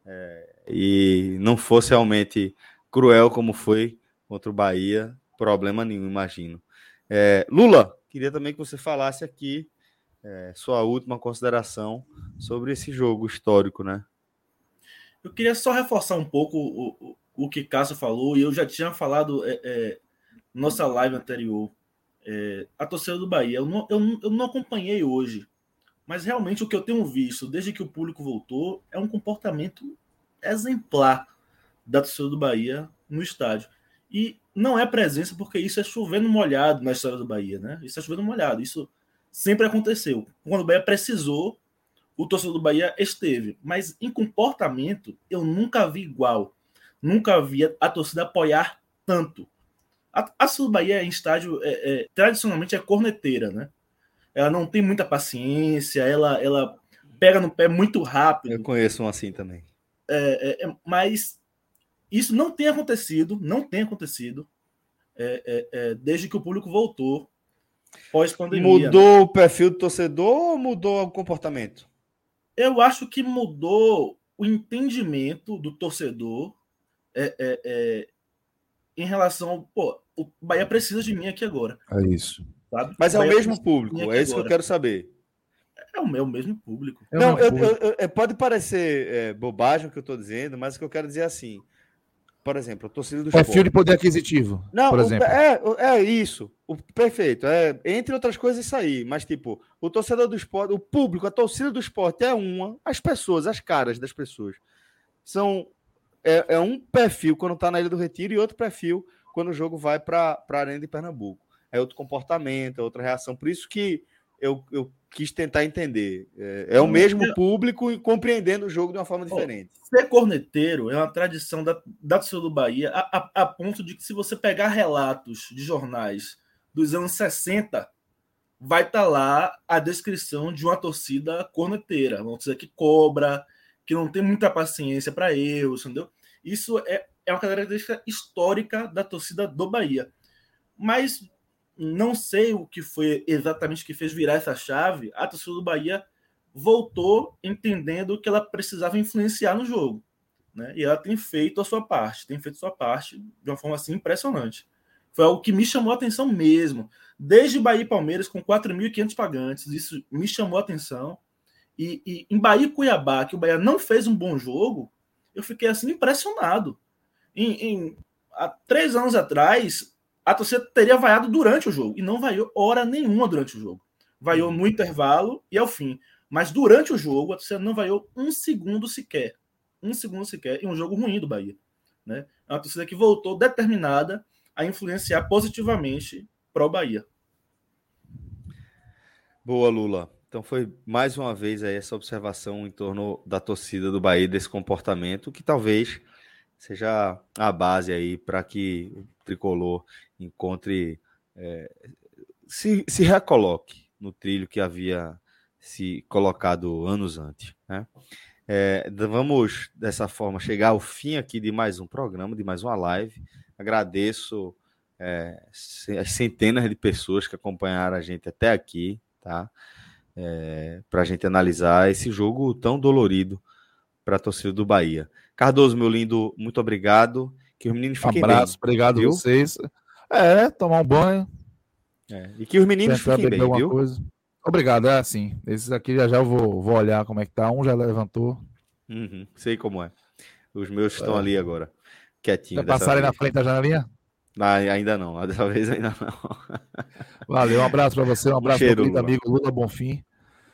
É, e não fosse realmente cruel como foi contra o Bahia, problema nenhum, imagino. É, Lula, queria também que você falasse aqui é, sua última consideração sobre esse jogo histórico, né? Eu queria só reforçar um pouco o, o, que Cássio falou, e eu já tinha falado é, é, nossa live anterior, é, a torcida do Bahia, eu não, eu, eu não acompanhei hoje, mas realmente o que eu tenho visto desde que o público voltou é um comportamento exemplar da torcida do Bahia no estádio. E não é presença porque isso é chovendo molhado na história do Bahia, né? Isso é chovendo molhado. Isso sempre aconteceu. Quando o Bahia precisou, o torcedor do Bahia esteve. Mas em comportamento, eu nunca vi igual. Nunca vi a torcida apoiar tanto. A, a Sul Bahia em estádio, é, é, tradicionalmente, é corneteira, né? Ela não tem muita paciência, ela, ela pega no pé muito rápido. Eu conheço um assim também. É, é, é mas isso não tem acontecido, não tem acontecido é, desde que o público voltou pós-pandemia. Mudou né? o perfil do torcedor ou mudou o comportamento? Eu acho que mudou o entendimento do torcedor é, é, é, em relação. Pô, o Bahia precisa de mim aqui agora. É isso. Sabe? Mas é o, mesmo público, é isso agora. que eu quero saber. É o meu mesmo público. Não, eu, eu, eu, pode parecer é, bobagem o que eu estou dizendo, mas o que eu quero dizer é assim: por exemplo, a torcida do Perfil esporte. de poder aquisitivo. Não, por exemplo. É, é isso. O, perfeito. É, entre outras coisas, isso aí. Mas, tipo, o torcedor do esporte, o público, a torcida do esporte é uma, as pessoas, as caras das pessoas. São. É, é um perfil quando tá na Ilha do Retiro e outro perfil quando o jogo vai para a Arena de Pernambuco. É outro comportamento, é outra reação. Por isso que eu, eu quis tentar entender. É, é o mesmo público e compreendendo o jogo de uma forma diferente. Ser corneteiro é uma tradição da, da torcida do Bahia, a, a, a, ponto de que se você pegar relatos de jornais dos anos 60, vai estar tá lá a descrição de uma torcida corneteira, uma torcida que cobra, que não tem muita paciência para erros, entendeu? Isso é, é uma característica histórica da torcida do Bahia. Mas não sei o que foi exatamente que fez virar essa chave. A torcida do Bahia voltou entendendo que ela precisava influenciar no jogo. Né? E ela tem feito a sua parte, tem feito sua parte de uma forma assim impressionante. Foi algo que me chamou a atenção mesmo. Desde Bahia e Palmeiras, com 4.500 pagantes, isso me chamou a atenção. E, e, em Bahia e Cuiabá, que o Bahia não fez um bom jogo, eu fiquei assim impressionado. Em, em, há três anos atrás, a torcida teria vaiado durante o jogo. E não vaiou hora nenhuma durante o jogo. Vaiou no intervalo e ao fim. Mas durante o jogo, a torcida não vaiou um segundo sequer. Um segundo sequer. E um jogo ruim do Bahia. Né? É uma torcida que voltou determinada a influenciar positivamente para o Bahia. Boa, Lula. Então foi mais uma vez aí essa observação em torno da torcida do Bahia, desse comportamento, que talvez seja a base aí para que tricolor encontre, é, se, se recoloque no trilho que havia se colocado anos antes. Né? É, vamos, dessa forma, chegar ao fim aqui de mais um programa, de mais uma live. Agradeço é, as centenas de pessoas que acompanharam a gente até aqui, tá? É, para a gente analisar esse jogo tão dolorido para a torcida do Bahia. Cardoso, meu lindo, muito obrigado. Que os meninos fiquem Abraço, bem, obrigado viu? vocês. É, tomar um banho. É, e que os meninos fiquem bem, viu? Coisa. Obrigado, é assim. Esses aqui já já eu vou, vou olhar como é que tá. Um já levantou. Uhum, sei como é. Os meus estão é. ali agora, quietinhos. Passarem na frente da janelinha? Ah, ainda não, *laughs* dessa vez ainda não. Valeu, um abraço para você, um abraço um cheiro, para o amigo Lula Bonfim.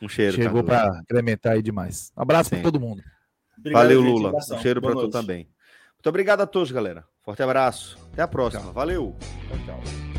Um cheiro. Chegou para incrementar aí demais. Um abraço para todo mundo. Obrigado, Valeu, gente, Lula. Um cheiro para tu também. Muito obrigado a todos, galera. Forte abraço. Até a próxima. Tchau. Valeu. Tchau, tchau.